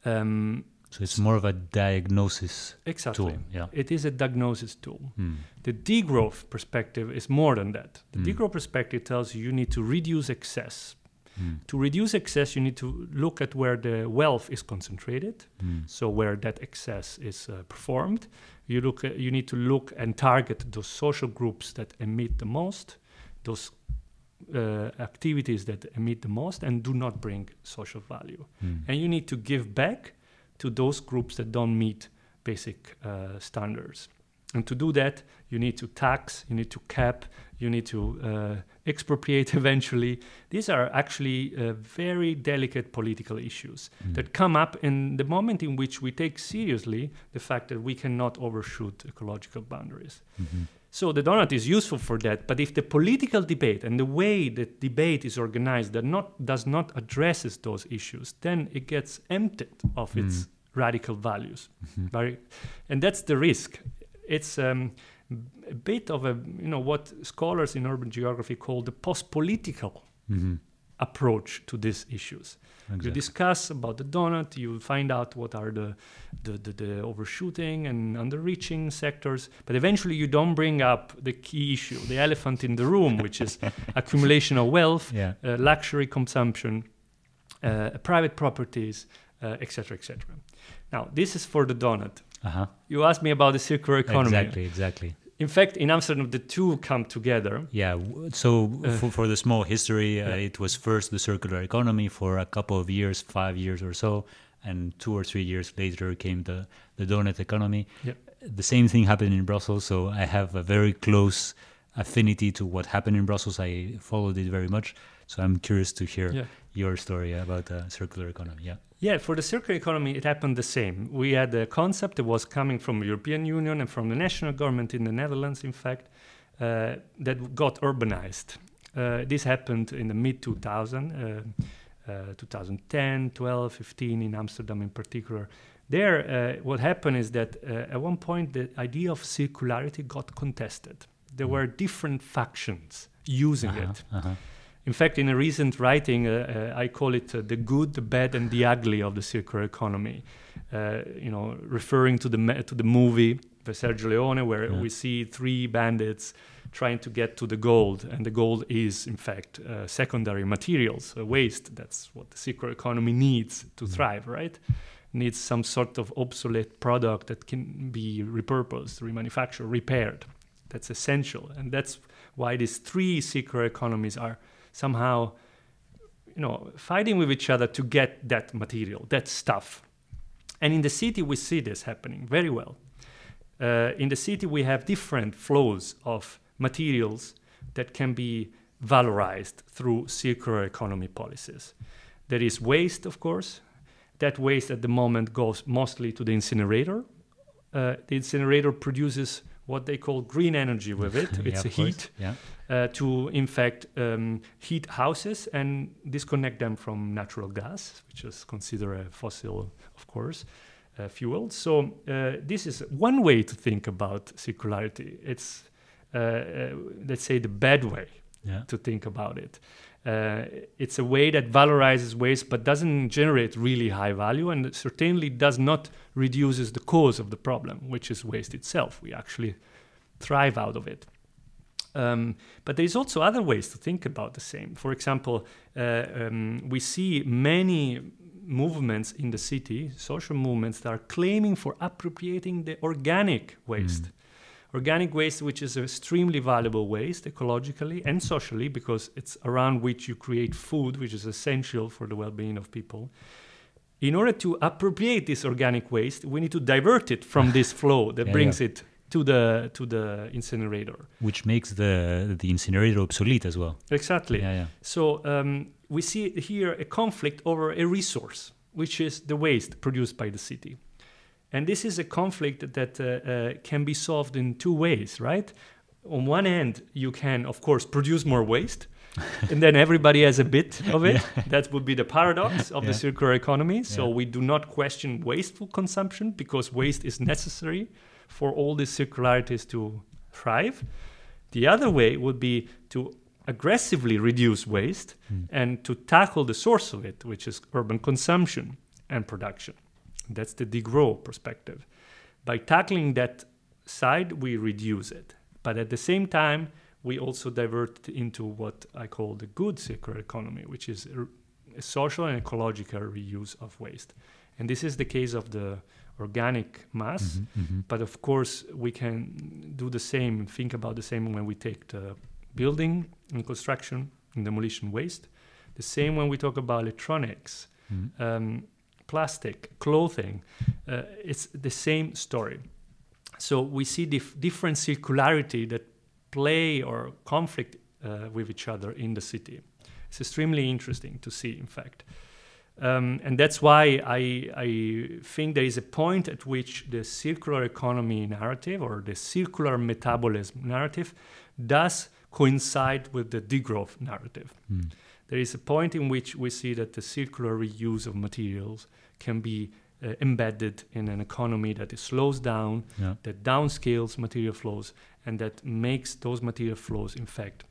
[SPEAKER 1] Um,
[SPEAKER 2] So it's more of a diagnosis
[SPEAKER 1] exactly.
[SPEAKER 2] tool. Yeah.
[SPEAKER 1] It is a diagnosis tool.
[SPEAKER 2] Mm.
[SPEAKER 1] The degrowth perspective is more than that. The
[SPEAKER 2] Mm.
[SPEAKER 1] degrowth perspective tells you you need to reduce excess.
[SPEAKER 2] Mm.
[SPEAKER 1] To reduce excess, you need to look at where the wealth is concentrated,
[SPEAKER 2] Mm.
[SPEAKER 1] so where that excess is uh, performed. You look. At, you need to look and target those social groups that emit the most, those uh, activities that emit the most, and do not bring social value.
[SPEAKER 2] Mm.
[SPEAKER 1] And you need to give back to those groups that don't meet basic uh, standards. And to do that, you need to tax, you need to cap, you need to uh, expropriate eventually. These are actually uh, very delicate political issues
[SPEAKER 2] Mm.
[SPEAKER 1] that come up in the moment in which we take seriously the fact that we cannot overshoot ecological boundaries.
[SPEAKER 2] Mhm.
[SPEAKER 1] So the donut is useful for that, but if the political debate and the way that debate is organized that not does not addresses those issues, then it gets emptied of its
[SPEAKER 2] Mm.
[SPEAKER 1] radical values.
[SPEAKER 2] Mhm.
[SPEAKER 1] And that's the risk. It's um, a bit of a you know what scholars in urban geography call the post-political
[SPEAKER 2] Mhm.
[SPEAKER 1] approach to these issues. You discuss about the donut, you find out what are the, the, the, the overshooting and underreaching sectors, but eventually you don't bring up the key issue, the elephant in the room, which is accumulation of wealth,
[SPEAKER 2] Yeah.
[SPEAKER 1] uh, luxury consumption, uh, private properties, uh, etc., etc. Now, this is for the donut.
[SPEAKER 2] Uh-huh.
[SPEAKER 1] You asked me about the circular economy.
[SPEAKER 2] Exactly. Exactly.
[SPEAKER 1] In fact, in Amsterdam, the two come together.
[SPEAKER 2] Yeah. So
[SPEAKER 1] Uh,
[SPEAKER 2] for, for the small history, uh, it was first the circular economy for a couple of years, five years or so, and two or three years later came the the donut economy.
[SPEAKER 1] Yeah.
[SPEAKER 2] The same thing happened in Brussels, so I have a very close affinity to what happened in Brussels. I followed it very much, so I'm curious to hear
[SPEAKER 1] Yeah.
[SPEAKER 2] your story about the circular economy. Yeah.
[SPEAKER 1] Yeah, for the circular economy, it happened the same. We had a concept that was coming from the European Union and from the national government in the Netherlands, in fact, uh, that got urbanized. Uh, this happened in the mid 2000, uh, uh, 2010, 12, 15 in Amsterdam in particular. There, uh, what happened is that uh, at one point the idea of circularity got contested. There
[SPEAKER 2] Mm.
[SPEAKER 1] were different factions using
[SPEAKER 2] Uh-huh,
[SPEAKER 1] it.
[SPEAKER 2] uh-huh.
[SPEAKER 1] In fact, in a recent writing, uh, uh, I call it uh, the good, the bad, and the ugly of the circular economy. Uh, you know, referring to the to the movie by Sergio Leone, where
[SPEAKER 2] Yeah.
[SPEAKER 1] we see three bandits trying to get to the gold, and the gold is, in fact, uh, secondary materials, waste. That's what the circular economy needs to
[SPEAKER 2] Mm.
[SPEAKER 1] thrive, right? Needs some sort of obsolete product that can be repurposed, remanufactured, repaired. That's essential, and that's why these three circular economies are somehow you know fighting with each other to get that material that stuff. And in the city we see this happening very well. Uh, in the city we have different flows of materials that can be valorized through circular economy policies. There is waste of course. That waste at the moment goes mostly to the incinerator. Uh, the incinerator produces what they call green energy with it.
[SPEAKER 2] Yeah,
[SPEAKER 1] it's a
[SPEAKER 2] course.
[SPEAKER 1] heat.
[SPEAKER 2] Yeah.
[SPEAKER 1] Uh, to in fact um, heat houses and disconnect them from natural gas, which is considered a fossil, of course, uh, fuel. So uh, this is one way to think about circularity. It's uh, uh, let's say the bad way
[SPEAKER 2] Yeah.
[SPEAKER 1] to think about it. Uh, it's a way that valorizes waste but doesn't generate really high value and certainly does not reduces the cause of the problem, which is waste itself. We actually thrive out of it. Um, but there's also other ways to think about the same. For example, uh, um, we see many movements in the city, social movements that are claiming for appropriating the organic waste.
[SPEAKER 2] Mm.
[SPEAKER 1] Organic waste, which is extremely valuable waste ecologically and socially, because it's around which you create food, which is essential for the well being of people. In order to appropriate this organic waste, we need to divert it from this flow that
[SPEAKER 2] Yeah,
[SPEAKER 1] brings
[SPEAKER 2] yeah.
[SPEAKER 1] it to the to the incinerator.
[SPEAKER 2] Which makes the the incinerator obsolete as well.
[SPEAKER 1] Exactly.
[SPEAKER 2] Yeah. Yeah.
[SPEAKER 1] So um, we see here a conflict over a resource, which is the waste produced by the city. And this is a conflict that uh, uh, can be solved in two ways, right? On one hand, you can, of course, produce more waste, and then everybody has a bit of it. That would be the paradox of
[SPEAKER 2] Yeah.
[SPEAKER 1] the circular economy. So
[SPEAKER 2] Yeah.
[SPEAKER 1] we do not question wasteful consumption because waste is necessary for all these circularities to thrive. The other way would be to aggressively reduce waste
[SPEAKER 2] Mm.
[SPEAKER 1] and to tackle the source of it, which is urban consumption and production. That's the degrow perspective. By tackling that side, we reduce it. But at the same time, we also divert into what I call the good circular economy, which is a, a social and ecological reuse of waste. And this is the case of the organic mass.
[SPEAKER 2] Mhm, mhm.
[SPEAKER 1] But of course, we can do the same, think about the same when we take the building and construction and demolition waste. The same when we talk about electronics,
[SPEAKER 2] Mhm.
[SPEAKER 1] um, plastic, clothing. Uh, it's the same story. So we see dif- different circularity that play or conflict uh, with each other in the city. It's extremely interesting to see, in fact. Um, and that's why I, I think there is a point at which the circular economy narrative or the circular metabolism narrative does coincide with the degrowth narrative.
[SPEAKER 2] Mm.
[SPEAKER 1] There is a point in which we see that the circular reuse of materials can be uh, embedded in an economy that slows down,
[SPEAKER 2] Yeah.
[SPEAKER 1] that downscales material flows, and that makes those material flows, in fact,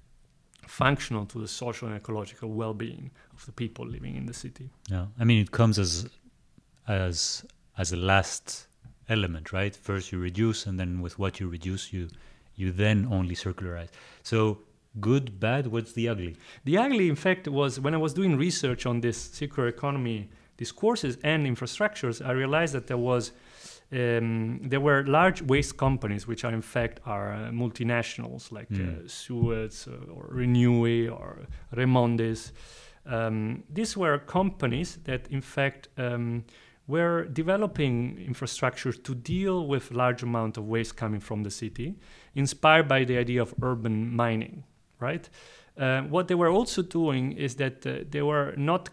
[SPEAKER 1] functional to the social and ecological well-being of the people living in the city.
[SPEAKER 2] Yeah, I mean it comes as as as a last element, right? First you reduce, and then with what you reduce, you you then only circularize. So good, bad. What's the ugly?
[SPEAKER 1] The ugly, in fact, was when I was doing research on this circular economy discourses and infrastructures, I realized that there was um, there were large waste companies, which are in fact are uh, multinationals like
[SPEAKER 2] Mm.
[SPEAKER 1] uh, Suez uh, or Renewi or Remondis. Um, these were companies that, in fact, um, were developing infrastructure to deal with large amount of waste coming from the city, inspired by the idea of urban mining, right? Uh, what they were also doing is that uh, they were not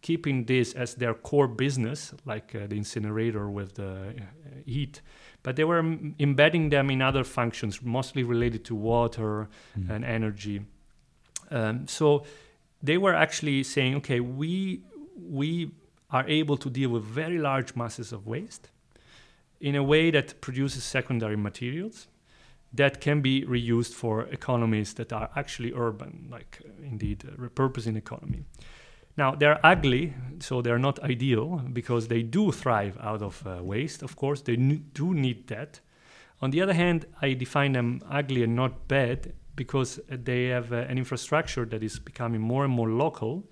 [SPEAKER 1] keeping this as their core business, like uh, the incinerator with the uh, heat, but they were m- embedding them in other functions, mostly related to water
[SPEAKER 2] Mm.
[SPEAKER 1] and energy. Um, so they were actually saying, okay, we we are able to deal with very large masses of waste in a way that produces secondary materials that can be reused for economies that are actually urban, like uh, indeed a repurposing economy. Now they're ugly, so they're not ideal because they do thrive out of uh, waste. Of course, they n- do need that. On the other hand, I define them ugly and not bad because uh, they have uh, an infrastructure that is becoming more and more local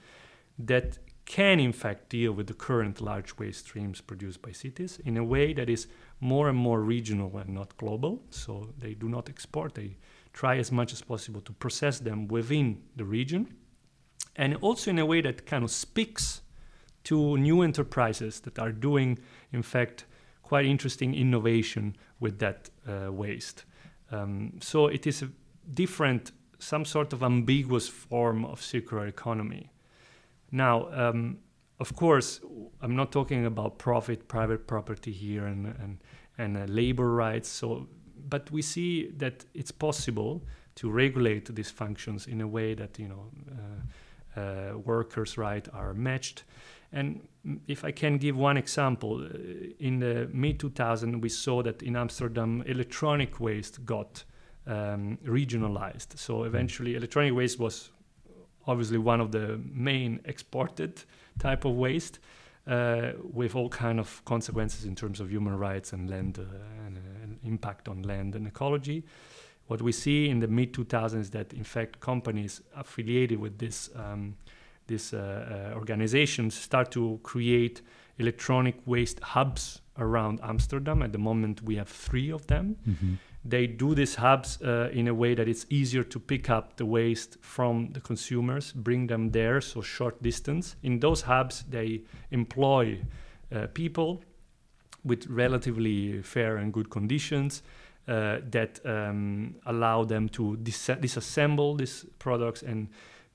[SPEAKER 1] that can in fact deal with the current large waste streams produced by cities in a way that is more and more regional and not global. So they do not export, they try as much as possible to process them within the region. And also in a way that kind of speaks to new enterprises that are doing, in fact, quite interesting innovation with that uh, waste. Um, so it is a different, some sort of ambiguous form of circular economy. Now, um, of course, I'm not talking about profit, private property here, and and and uh, labor rights. So, but we see that it's possible to regulate these functions in a way that you know uh, workers' rights are matched. And if I can give one example, uh, in the mid 2000, we saw that in Amsterdam, electronic waste got um, regionalized. So eventually, electronic waste was obviously one of the main exported type of waste uh, with all kind of consequences in terms of human rights and land uh, and, uh, and impact on land and ecology what we see in the mid 2000s is that in fact companies affiliated with this um, this uh, uh, organizations start to create electronic waste hubs around Amsterdam. At the moment, we have three of them
[SPEAKER 2] Mm-hmm.
[SPEAKER 1] they do these hubs uh, in a way that it's easier to pick up the waste from the consumers, bring them there, so short distance. In those hubs, they employ uh, people with relatively fair and good conditions uh, that um, allow them to dis- disassemble these products and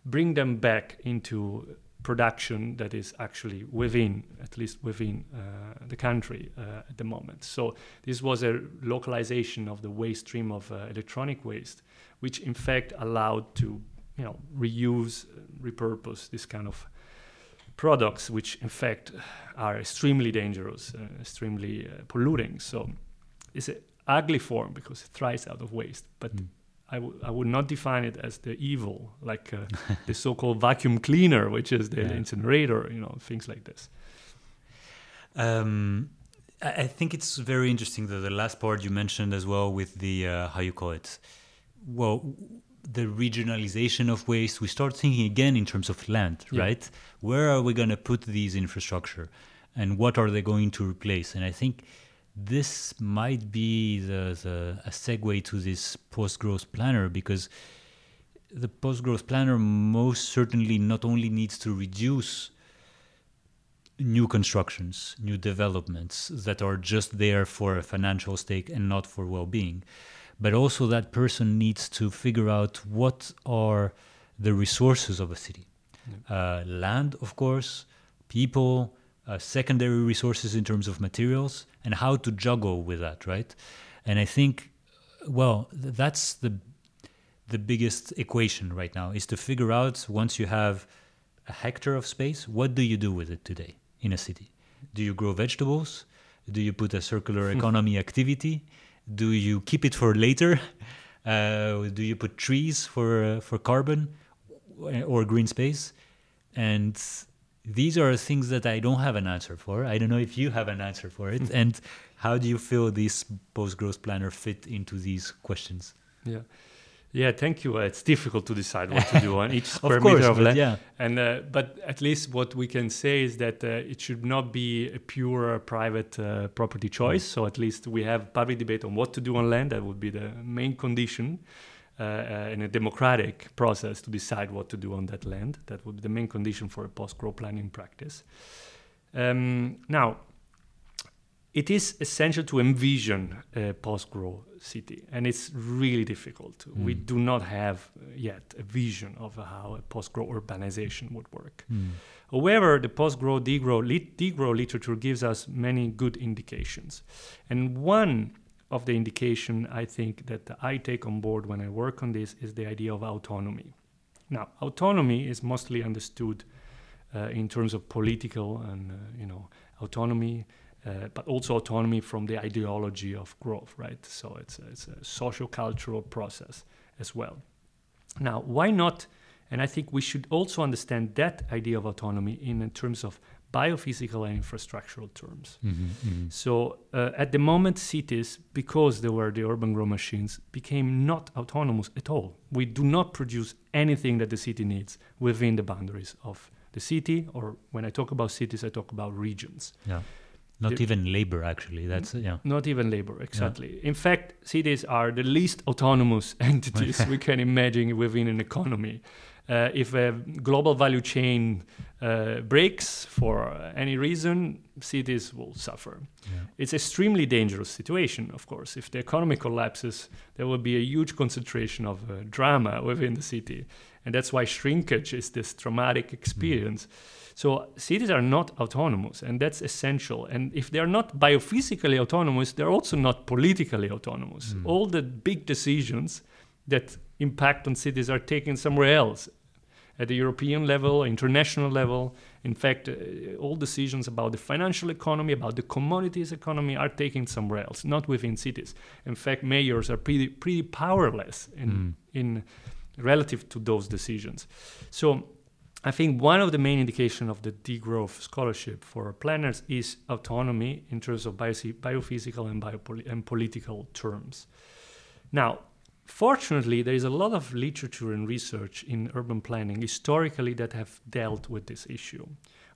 [SPEAKER 1] bring them back into production that is actually within, at least within uh, the country uh, at the moment. So this was a localization of the waste stream of uh, electronic waste, which in fact allowed to, you know, reuse, uh, repurpose this kind of products, which in fact are extremely dangerous, uh, extremely uh, polluting. So it's a ugly form because it thrives out of waste. But
[SPEAKER 2] Mm.
[SPEAKER 1] I, w- I would not define it as the evil, like uh, the so-called vacuum cleaner, which is the
[SPEAKER 2] Yeah.
[SPEAKER 1] incinerator, you know, things like this.
[SPEAKER 2] Um, I think it's very interesting that the last part you mentioned as well with the uh, how you call it, well, the regionalization of waste. We start thinking again in terms of land,
[SPEAKER 1] Yeah.
[SPEAKER 2] right? Where are we going to put these infrastructure, and what are they going to replace? And I think this might be the, the a segue to this post-growth planner because the post-growth planner most certainly not only needs to reduce new constructions, new developments that are just there for a financial stake and not for well-being, but also that person needs to figure out what are the resources of a city, uh, land, of course, people, uh, secondary resources in terms of materials, and how to juggle with that, right? And I think, well, th- that's the the biggest equation right now is to figure out once you have a hectare of space, what do you do with it today in a city? Do you grow vegetables? Do you put a circular economy activity? Do you keep it for later? Uh, do you put trees for uh, for carbon or green space? And these are things that I don't have an answer for. I don't know if you have an answer for it. and how do you feel this post growth planner fit into these questions?
[SPEAKER 1] Yeah. Yeah, thank you. Uh, it's difficult to decide what to do on each square
[SPEAKER 2] of course,
[SPEAKER 1] meter of land.
[SPEAKER 2] yeah.
[SPEAKER 1] And uh, but at least what we can say is that uh, it should not be a pure private uh, property choice. So at least we have public debate on what to do on land. That would be the main condition uh, uh, in a democratic process to decide what to do on that land. That would be the main condition for a post-growth planning practice. Um, now, it is essential to envision a post-growth city, and it's really difficult. We
[SPEAKER 2] Mm.
[SPEAKER 1] do not have uh, yet a vision of how a post-growth urbanization would work.
[SPEAKER 2] Mm.
[SPEAKER 1] However, the post-growth degrowth, lit- degrowth literature gives us many good indications, and one of the indication I think that I take on board when I work on this is the idea of autonomy. Now, autonomy is mostly understood uh, in terms of political and uh, you know autonomy, uh, but also autonomy from the ideology of growth, right? So it's a, it's a socio-cultural process as well. Now, why not? And I think we should also understand that idea of autonomy in, in terms of biophysical and infrastructural terms.
[SPEAKER 2] Mhm, mhm.
[SPEAKER 1] So uh, at the moment, cities, because they were the urban grow machines, became not autonomous at all. We do not produce anything that the city needs within the boundaries of the city, or when I talk about cities, I talk about regions.
[SPEAKER 2] Yeah. Not
[SPEAKER 1] The-
[SPEAKER 2] even labor, actually. That's, yeah.
[SPEAKER 1] Not even labor, exactly. In fact, cities are the least autonomous entities we can imagine within an economy. Uh, if a global value chain uh, breaks for any reason, cities will suffer.
[SPEAKER 2] Yeah.
[SPEAKER 1] It's extremely dangerous situation, of course. If the economy collapses, there will be a huge concentration of uh, drama within the city, and that's why shrinkage is this traumatic experience. So cities are not autonomous, and that's essential. And if they are not biophysically autonomous, they're also not politically autonomous.
[SPEAKER 2] Mm.
[SPEAKER 1] All the big decisions that impact on cities are taken somewhere else, at the European level, international level. In fact, uh, all decisions about the financial economy, about the commodities economy, are taken somewhere else, not within cities. In fact, mayors are pretty pretty powerless in
[SPEAKER 2] Mm.
[SPEAKER 1] in relative to those decisions. So I think one of the main indication of the degrowth scholarship for planners is autonomy in terms of bio- biophysical and, biopoli- and political terms. Now, fortunately, there is a lot of literature and research in urban planning historically that have dealt with this issue.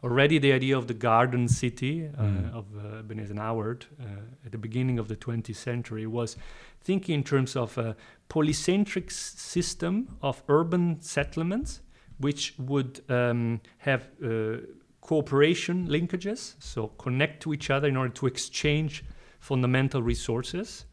[SPEAKER 1] Already, the idea of the garden city uh,
[SPEAKER 2] Mm.
[SPEAKER 1] of uh, Ebenezer Howard uh, at the beginning of the 20th century was thinking in terms of a polycentric system of urban settlements, which would um, have uh, cooperation linkages, so connect to each other in order to exchange fundamental resources,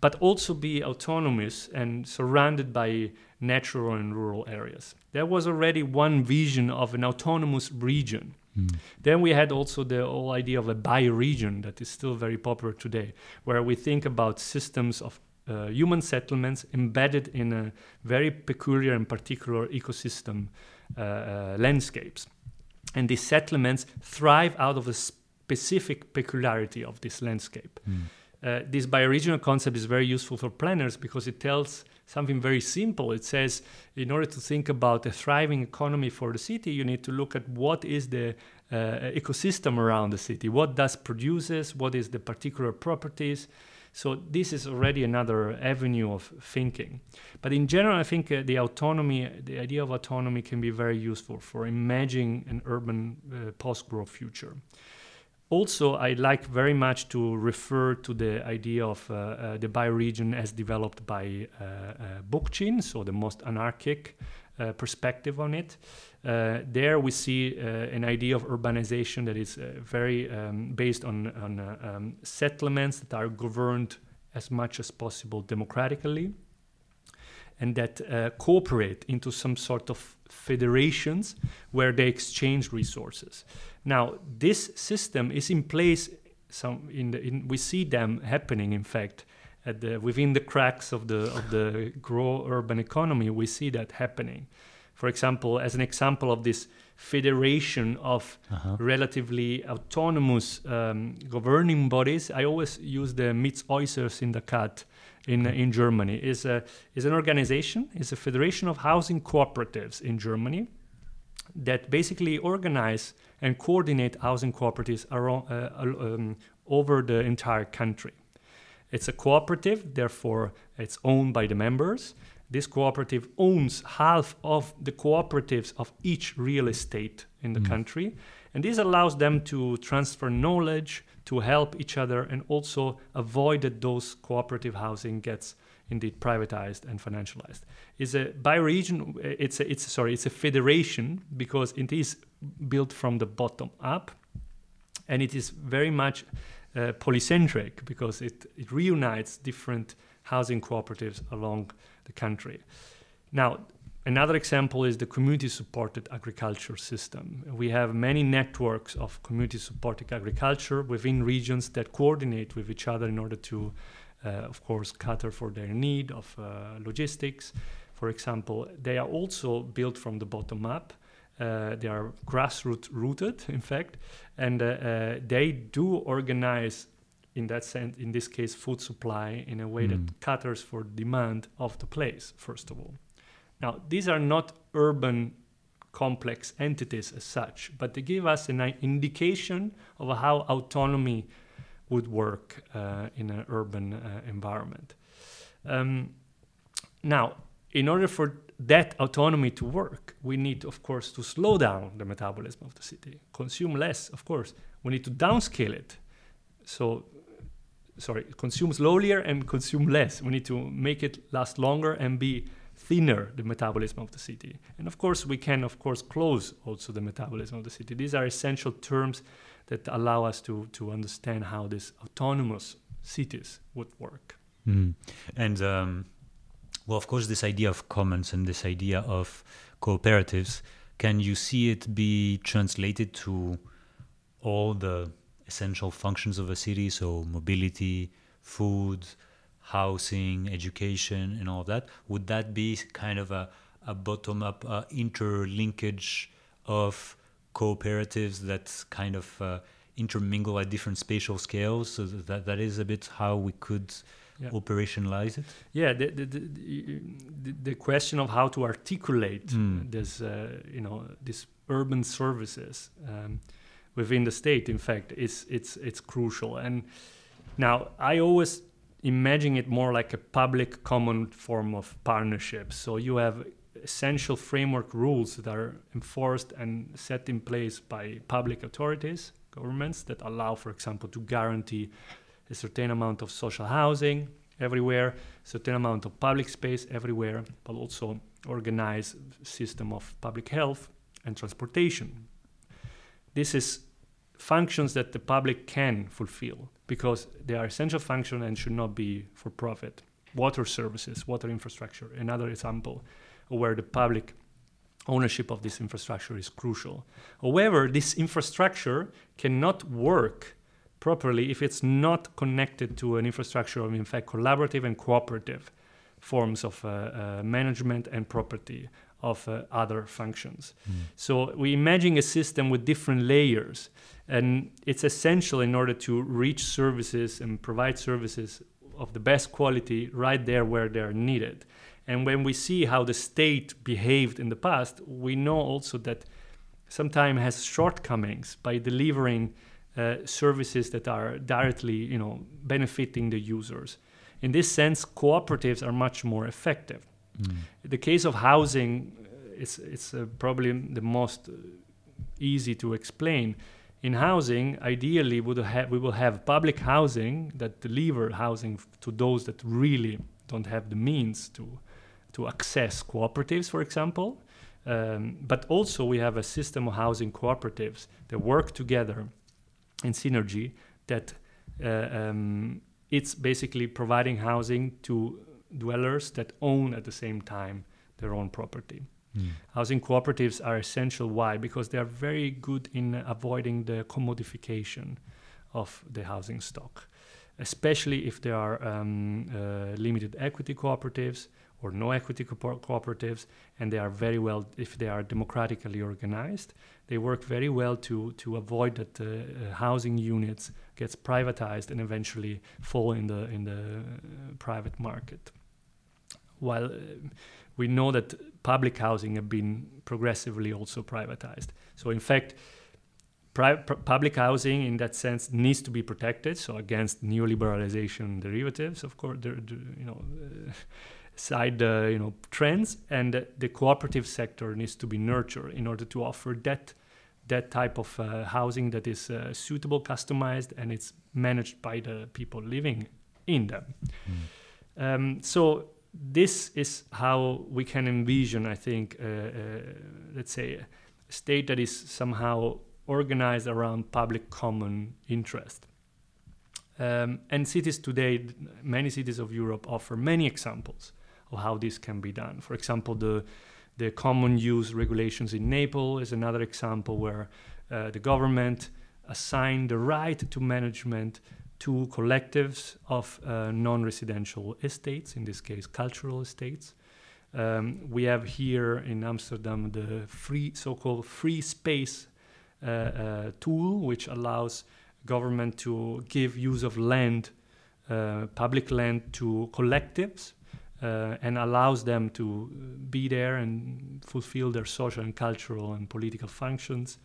[SPEAKER 1] but also be autonomous and surrounded by natural and rural areas. There was already one vision of an autonomous region.
[SPEAKER 2] Mm.
[SPEAKER 1] Then we had also the whole idea of a bioregion that is still very popular today, where we think about systems of uh, human settlements embedded in a very peculiar and particular ecosystem uh, uh, landscapes. And these settlements thrive out of a specific peculiarity of this landscape.
[SPEAKER 2] Mm.
[SPEAKER 1] Uh, this bioregional concept is very useful for planners because it tells something very simple. It says, in order to think about a thriving economy for the city, you need to look at what is the uh, ecosystem around the city, what does produces, what is the particular properties. So this is already another avenue of thinking. But in general, I think uh, the autonomy, the idea of autonomy, can be very useful for imagining an urban uh, post-growth future. Also, I like very much to refer to the idea of uh, uh, the bioregion as developed by uh, uh Bookchin, so the most anarchic uh, perspective on it. Uh, there we see an idea of urbanization that is very um, based on, on um, settlements that are governed as much as possible democratically and that cooperate into some sort of federations where they exchange resources. Now, this system is in place. Some in the in, we see them happening. In fact, at the within the cracks of the of the grow urban economy, we see that happening. For example, as an example of this federation of uh-huh. relatively autonomous um, governing bodies, I always use the Mietshäuser in the cut in in Germany. is a is an organization, is a federation of housing cooperatives in Germany that basically organize and coordinate housing cooperatives around, uh, um, over the entire country. It's a cooperative, therefore, it's owned by the members. This cooperative owns half of the cooperatives of each real estate in the mm. country. And this allows them to transfer knowledge, to help each other, and also avoid that those cooperative housing gets indeed privatized and financialized. Is a bioregion. It's a, it's sorry. It's a federation because it is built from the bottom up, and it is very much uh, polycentric because it it reunites different housing cooperatives along the country. Now, Another example is the community supported agriculture system. We have many networks of community supported agriculture within regions that coordinate with each other in order to of course, cater for their need of uh, logistics. For example, they are also built from the bottom up. Uh, they are grassroots rooted, in fact, and they do organize in that sense, in this case, food supply in a way mm. that caters for demand of the place, first of all. Now, these are not urban complex entities as such, but they give us an indication of how autonomy would work uh, in an urban uh, environment. Um, now, in order for that autonomy to work, we need, of course, to slow down the metabolism of the city, consume less, of course. We need to downscale it. So, sorry, consume slower and consume less. We need to make it last longer and be thinner, the metabolism of the city. And of course, we can, of course, close also the metabolism of the city. These are essential terms that allow us to to understand how these autonomous cities would work.
[SPEAKER 2] Mm. And um, well, of course, this idea of commons and this idea of cooperatives, can you see it be translated to all the essential functions of a city? So mobility, food, housing, education, and all that. Would that be kind of a, a bottom-up uh, interlinkage of cooperatives that kind of uh, intermingle at different spatial scales. So that that is a bit how we could yeah. operationalize it.
[SPEAKER 1] Yeah, the the, the the, question of how to articulate mm. this, uh, you know, these urban services um, within the state, in fact, is it's it's crucial. And now I always imagine it more like a public common form of partnership. So you have essential framework rules that are enforced and set in place by public authorities, governments, that allow, for example, to guarantee a certain amount of social housing everywhere, certain amount of public space everywhere, but also organize system of public health and transportation. This is functions that the public can fulfill because they are essential function and should not be for profit. Water services, water infrastructure, another example where the public ownership of this infrastructure is crucial. However, this infrastructure cannot work properly if it's not connected to an infrastructure of, in fact, collaborative and cooperative forms of uh, uh, management and property of uh, other functions. Mm. So we imagine a system with different layers, and it's essential in order to reach services and provide services of the best quality right there where they're needed. And when we see how the state behaved in the past, we know also that sometimes has shortcomings by delivering uh, services that are directly, you know, benefiting the users. In this sense, cooperatives are much more effective. Mm. The case of housing, is it's uh, probably the most uh, easy to explain. In housing, ideally, would have we will have public housing that deliver housing f- to those that really don't have the means to to access cooperatives, for example. Um, but also, we have a system of housing cooperatives that work together in synergy that uh, um, it's basically providing housing to dwellers that own at the same time their own property. Mm. Housing cooperatives are essential. Why? Because they are very good in avoiding the commodification of the housing stock, especially if there are um, uh, limited equity cooperatives or no equity co- cooperatives, and they are very well, if they are democratically organized, they work very well to, to avoid that uh, uh, housing units gets privatized and eventually fall in the, in the uh, private market. While uh, we know that public housing have been progressively also privatized. So in fact, pri- public housing in that sense needs to be protected. So against neoliberalization derivatives, of course, you know, side uh, you know trends, and the cooperative sector needs to be nurtured in order to offer that that type of uh, housing that is uh, suitable, customized, and it's managed by the people living in them. Mm. Um, so this is how we can envision, I think, uh, uh, let's say, a state that is somehow organized around public common interest. Um, and cities today, many cities of Europe offer many examples of how this can be done. For example, the the common use regulations in Naples is another example where uh, the government assigned the right to management to collectives of uh, non-residential estates, in this case, cultural estates. Um, we have here in Amsterdam the free, so-called free space uh, uh tool, which allows government to give use of land, uh, public land, to collectives uh, and allows them to be there and fulfill their social and cultural and political functions.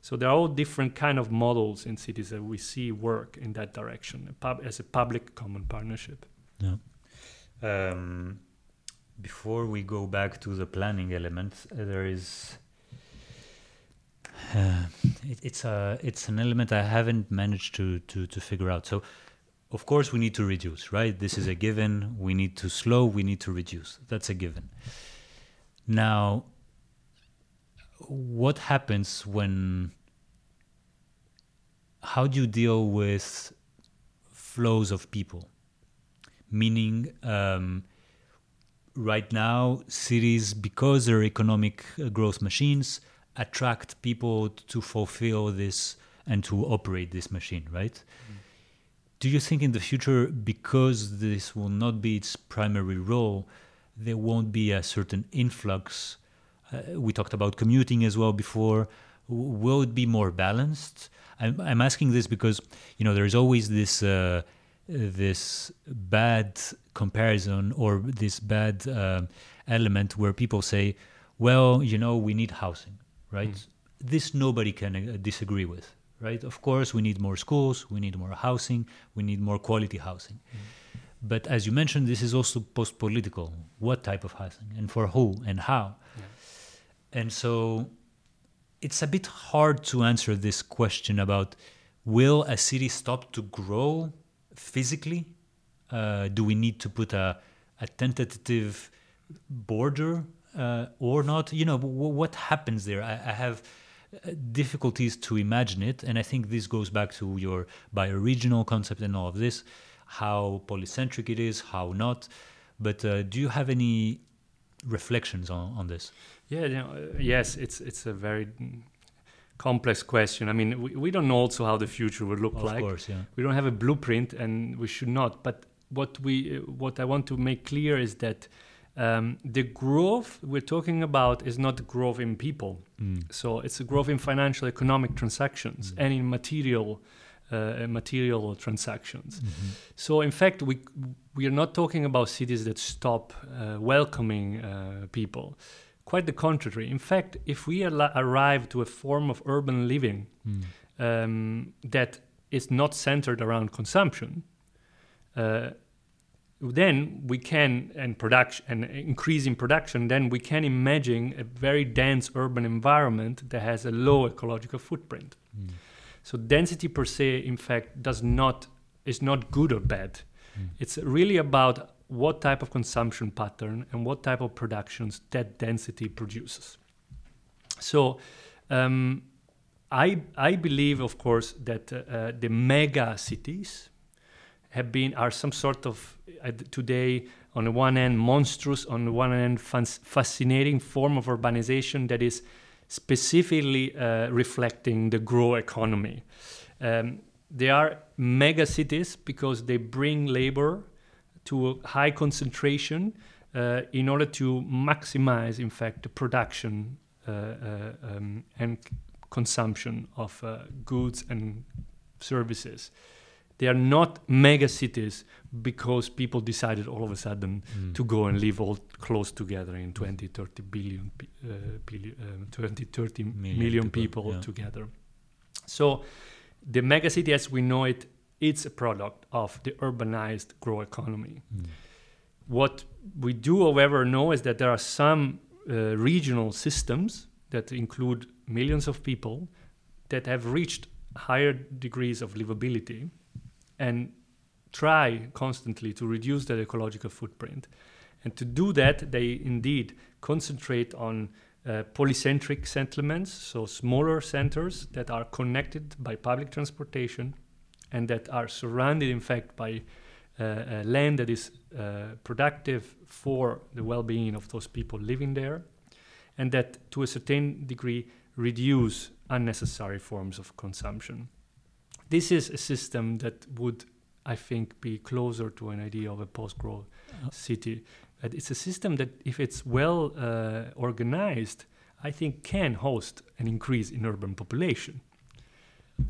[SPEAKER 1] So there are all different kind of models in cities that we see work in that direction a pub- as a public common partnership.
[SPEAKER 2] Yeah. Um, before we go back to the planning element, uh, there is uh, it, it's a it's an element I haven't managed to to to figure out. So of course we need to reduce right? This is a given. We need to slow. We need to reduce. That's a given. Now what happens when how do you deal with flows of people? Meaning um, right now cities because they're economic uh, growth machines attract people to fulfill this and to operate this machine right? Mm do you think in the future, because this will not be its primary role, there won't be a certain influx? Uh, we talked about commuting as well before. will it be more balanced? I'm, I'm, asking this because you know there's always this uh, this bad comparison or this bad uh, element where people say, "Well, you know, we need housing, right?" Mm. This nobody can uh, disagree with right? Of course, we need more schools, we need more housing, we need more quality housing. Mm. But as you mentioned, this is also post political. What type of housing and for who and how? Yeah. And so it's a bit hard to answer this question about will a city stop to grow physically? Uh, do we need to put a, a tentative border uh, or not? You know, what happens there? I, I have difficulties to imagine it. And I think this goes back to your bioregional concept and all of this, how polycentric it is, how not. But uh, do you have any reflections on, on this?
[SPEAKER 1] Yeah, you know, uh, yes, it's it's a very complex question. I mean, we, we don't know also how the future will look
[SPEAKER 2] of
[SPEAKER 1] like.
[SPEAKER 2] Of course, yeah.
[SPEAKER 1] We don't have a blueprint, and we should not. But what we what I want to make clear is that Um, the growth we're talking about is not growth in people.
[SPEAKER 2] Mm.
[SPEAKER 1] So it's a growth in financial economic transactions
[SPEAKER 2] Mm.
[SPEAKER 1] and in material uh, material transactions.
[SPEAKER 2] Mhm.
[SPEAKER 1] So in fact, we we are not talking about cities that stop uh, welcoming uh, people. Quite the contrary. In fact, if we al- arrive to a form of urban living
[SPEAKER 2] Mm.
[SPEAKER 1] um, that is not centered around consumption, uh, then we can and production and increase in production. Then we can imagine a very dense urban environment that has a low ecological footprint.
[SPEAKER 2] Mm.
[SPEAKER 1] So density per se, in fact, does not is not good or bad.
[SPEAKER 2] Mm.
[SPEAKER 1] It's really about what type of consumption pattern and what type of productions that density produces. So, um, I I believe, of course, that uh, uh, the mega cities have been are some sort of uh, today on the one hand monstrous, on the one fas- fascinating form of urbanization that is specifically uh, reflecting the grow economy. Um, they are mega cities because they bring labor to a high concentration uh, in order to maximize, in fact, the production uh, uh, um, and consumption of uh, goods and services. They are not mega cities because people decided all of a sudden
[SPEAKER 2] Mm.
[SPEAKER 1] to go and live all close together in 20, 30 billion, uh, billion um, 20, 30
[SPEAKER 2] Million
[SPEAKER 1] million,
[SPEAKER 2] people,
[SPEAKER 1] people,
[SPEAKER 2] yeah.
[SPEAKER 1] together. So the megacity as we know it, it's a product of the urbanized grow economy.
[SPEAKER 2] Mm.
[SPEAKER 1] What we do, however, know is that there are some uh, regional systems that include millions of people that have reached higher degrees of livability and try constantly to reduce their ecological footprint. And to do that, they indeed concentrate on uh, polycentric settlements, so smaller centers that are connected by public transportation and that are surrounded, in fact, by uh, uh, land that is uh, productive for the well being of those people living there, and that to a certain degree reduce unnecessary forms of consumption. This is a system that would, I think, be closer to an idea of a post growth
[SPEAKER 2] Uh.
[SPEAKER 1] city. But it's a system that, if it's well uh, organized, I think can host an increase in urban population.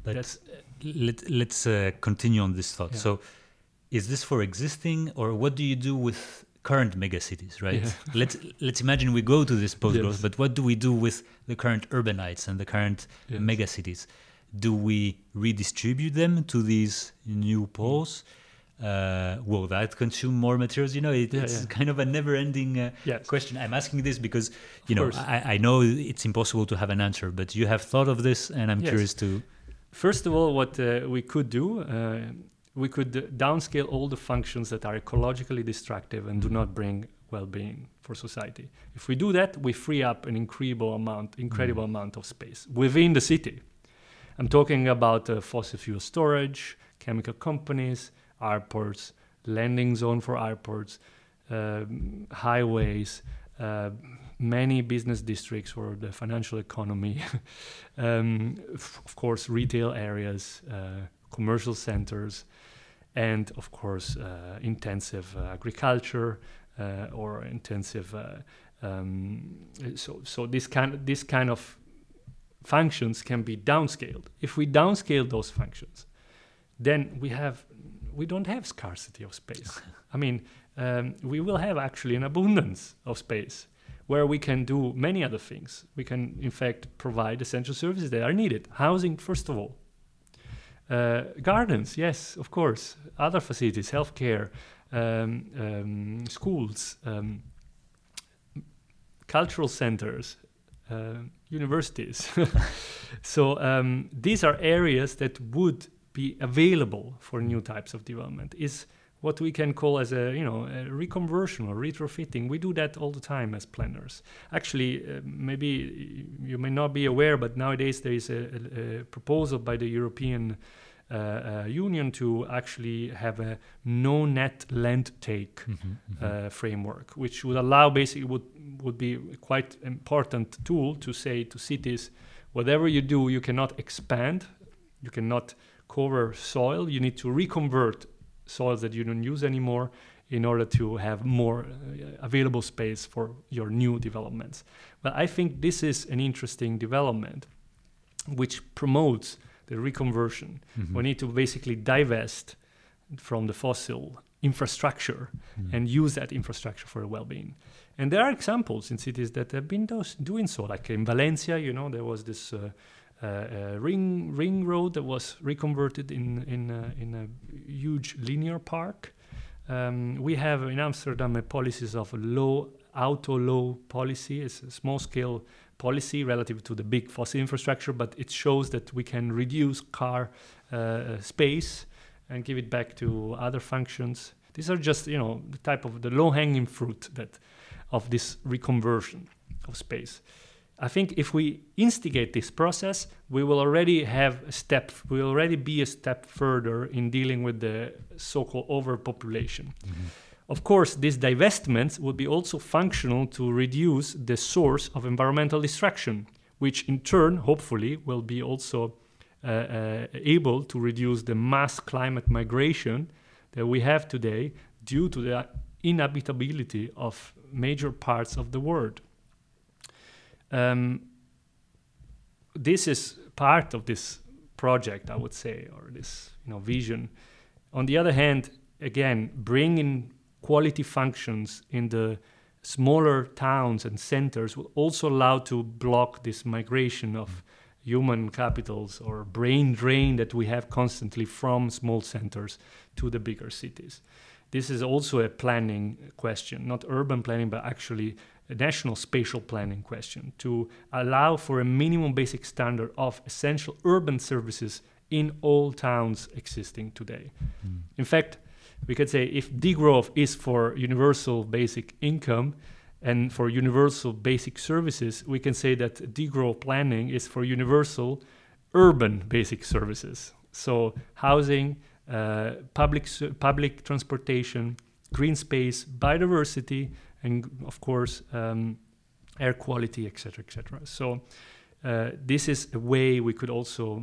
[SPEAKER 2] But
[SPEAKER 1] That's-
[SPEAKER 2] let, let's uh, continue on this thought.
[SPEAKER 1] Yeah.
[SPEAKER 2] So, is this for existing, or what do you do with current megacities? Right.
[SPEAKER 1] Yeah.
[SPEAKER 2] let's let's imagine we go to this post growth,
[SPEAKER 1] Yes.
[SPEAKER 2] but what do we do with the current urbanites and the current
[SPEAKER 1] Yes.
[SPEAKER 2] megacities? Do we redistribute them to these new poles? Uh, will that consume more materials? You know, it,
[SPEAKER 1] Yeah,
[SPEAKER 2] it's
[SPEAKER 1] yeah.
[SPEAKER 2] kind of a never-ending uh,
[SPEAKER 1] Yes.
[SPEAKER 2] question. I'm asking this because you know. I, I know it's impossible to have an answer, but you have thought of this, and I'm
[SPEAKER 1] Yes.
[SPEAKER 2] curious to.
[SPEAKER 1] First of all, what uh, we could do, uh, we could downscale all the functions that are ecologically destructive and do not bring well-being for society. If we do that, we free up an incredible amount, incredible amount of space within the city. I'm talking about uh, fossil fuel storage, chemical companies, airports, landing zone for airports, um, highways, uh, many business districts for the financial economy, um, of course, retail areas, uh, commercial centers, and of course, uh, intensive uh, agriculture uh, or intensive. Uh, um, so, so this kind, this kind of functions can be downscaled. If we downscale those functions, then we have we don't have scarcity of space. I mean, um, we will have actually an abundance of space where we can do many other things. We can, in fact, provide essential services that are needed. Housing, first of all. Uh, gardens, yes, of course. Other facilities, healthcare, um, um, schools, um, cultural centers, uh, universities. so um, these are areas that would be available for new types of development. Is what we can call as a you know a reconversion or retrofitting. We do that all the time as planners. Actually, uh, maybe you may not be aware, but nowadays there is a, a, a proposal by the European uh, uh, Union to actually have a no net land take uh, framework, which would allow basically would would be a quite important tool to say to cities, whatever you do, you cannot expand, you cannot cover soil. You need to reconvert soils that you don't use anymore in order to have more uh, available space for your new developments. But I think this is an interesting development which promotes the reconversion.
[SPEAKER 2] Mhm.
[SPEAKER 1] We need to basically divest from the fossil infrastructure
[SPEAKER 2] Mm.
[SPEAKER 1] and use that infrastructure for well-being. And there are examples in cities that have been those, doing so. Like in Valencia, you know, there was this uh, uh, uh, ring ring road that was reconverted in in uh, in a huge linear park. Um, we have in Amsterdam a policies of low autoluw policy. It's a small scale policy relative to the big fossil infrastructure, but it shows that we can reduce car uh, uh, space and give it back to other functions. These are just you know the type of the low hanging fruit that of this reconversion of space. I think if we instigate this process, we will already have a step, we will already be a step further in dealing with the so called overpopulation.
[SPEAKER 2] Mhm.
[SPEAKER 1] Of course, these divestments would be also functional to reduce the source of environmental destruction, which in turn, hopefully, will be also uh, uh, able to reduce the mass climate migration that we have today due to the inhabitability of major parts of the world. Um, this is part of this project, I would say, or this you know vision. On the other hand, again, bringing quality functions in the smaller towns and centers will also allow to block this migration of human capitals or brain drain that we have constantly from small centers to the bigger cities. This is also a planning question, not urban planning, but actually a national spatial planning question to allow for a minimum basic standard of essential urban services in all towns existing today.
[SPEAKER 2] Mm.
[SPEAKER 1] In fact, we could say if degrowth is for universal basic income and for universal basic services, we can say that degrowth planning is for universal urban basic services. So housing, uh, public public transportation, green space, biodiversity, and of course um, air quality, etc., etc. So uh, this is a way we could also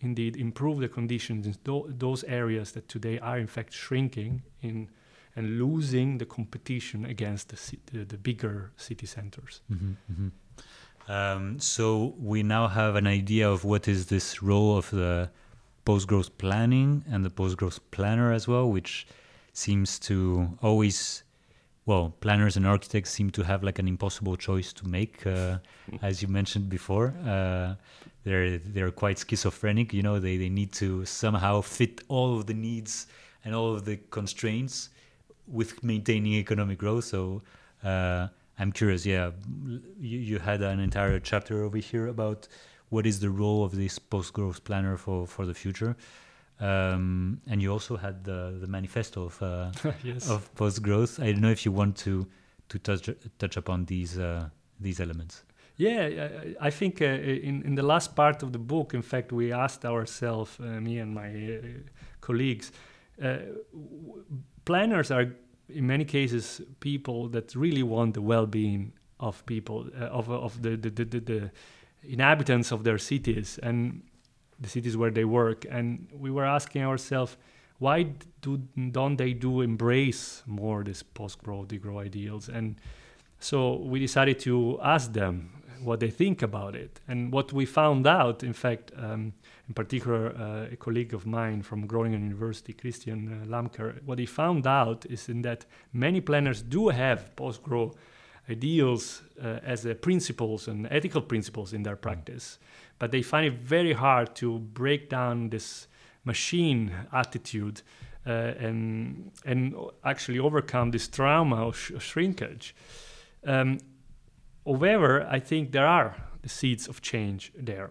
[SPEAKER 1] indeed improve the conditions in tho- those areas that today are in fact shrinking in and losing the competition against the, the, the bigger city centers.
[SPEAKER 2] Mhm, mhm. Um, so we now have an idea of what is this role of the post-growth planning and the post-growth planner as well, which seems to always, well, planners and architects seem to have like an impossible choice to make, uh, as you mentioned before. Uh, they're they're quite schizophrenic, you know. They they need to somehow fit all of the needs and all of the constraints with maintaining economic growth. So. Uh, I'm curious. Yeah, you, you had an entire chapter over here about what is the role of this post-growth planner for for the future, um, and you also had the the manifesto of uh,
[SPEAKER 1] yes.
[SPEAKER 2] of post-growth. I don't know if you want to to touch touch upon these uh, these elements.
[SPEAKER 1] Yeah, I- think uh, in in the last part of the book, in fact, we asked ourselves, uh, me and my uh, colleagues, planners are in many cases people that really want the well-being of people uh, of of the the, the the inhabitants of their cities and the cities where they work, and we were asking ourselves. Why do don't they do embrace more this post-growth, degrowth ideals? And so we decided to ask them what they think about it. And what we found out, in fact, um, in particular, uh, a colleague of mine from Groningen University, Christian uh, Lamker, what he found out is in that many planners do have post-growth ideals uh, as principles and ethical principles in their practice, but they find it very hard to break down this machine attitude uh, and and actually overcome this trauma of sh- shrinkage. Um, however, I think there are the seeds of change there,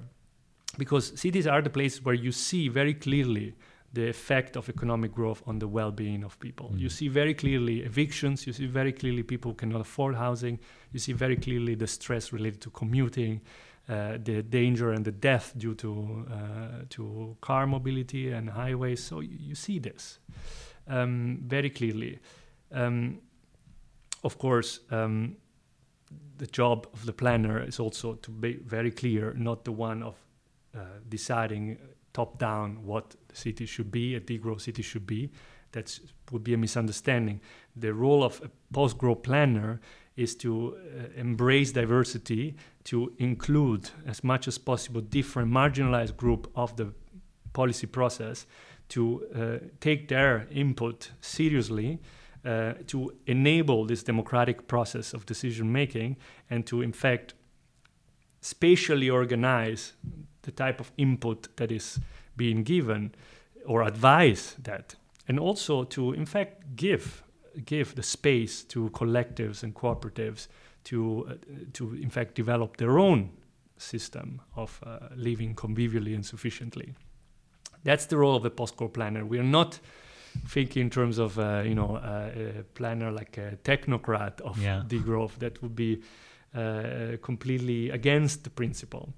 [SPEAKER 1] because cities are the places where you see very clearly the effect of economic growth on the well-being of people. You
[SPEAKER 2] Mhm.
[SPEAKER 1] see very clearly evictions. You see very clearly people who cannot afford housing. You see very clearly the stress related to commuting, uh, the danger and the death due to uh, to car mobility and highways. So you, you see this um, very clearly. Um, of course, um, the job of the planner is also to be very clear, not the one of uh, deciding top down what the city should be, a degrowth city should be. that would be a misunderstanding. The role of a post-growth planner is to uh, embrace diversity, to include as much as possible different marginalized group of the policy process, to uh, take their input seriously, uh, to enable this democratic process of decision making, and to in fact spatially organize the type of input that is being given or advise that. And also to in fact give give the space to collectives and cooperatives to uh, to in fact develop their own system of uh, living convivially and sufficiently. That's the role of the post-growth planner. We are not thinking in terms of uh, you know uh, a planner like a technocrat of
[SPEAKER 2] Yeah.
[SPEAKER 1] degrowth that would be uh, completely against the principle.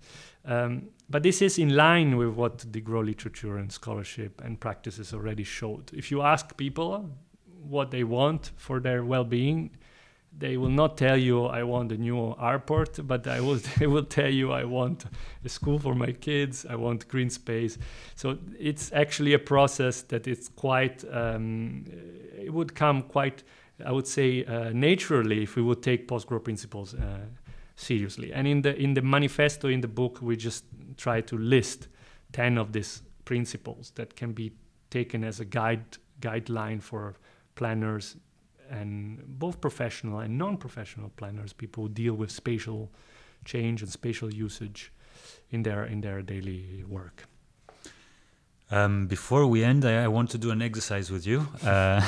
[SPEAKER 1] Um, but this is in line with what the grow literature and scholarship and practices already showed. If you ask people what they want for their well-being, they will not tell you I want a new airport, but I will they will tell you I want a school for my kids, I want green space. So it's actually a process that it's quite um, it would come quite I would say uh, naturally if we would take post-growth principles uh, seriously. And in the in the manifesto in the book, we just try to list ten of these principles that can be taken as a guide guideline for planners and both professional and non-professional planners, people who deal with spatial change and spatial usage in their in their daily work.
[SPEAKER 2] Um, before we end, I, I want to do an exercise with you. Uh,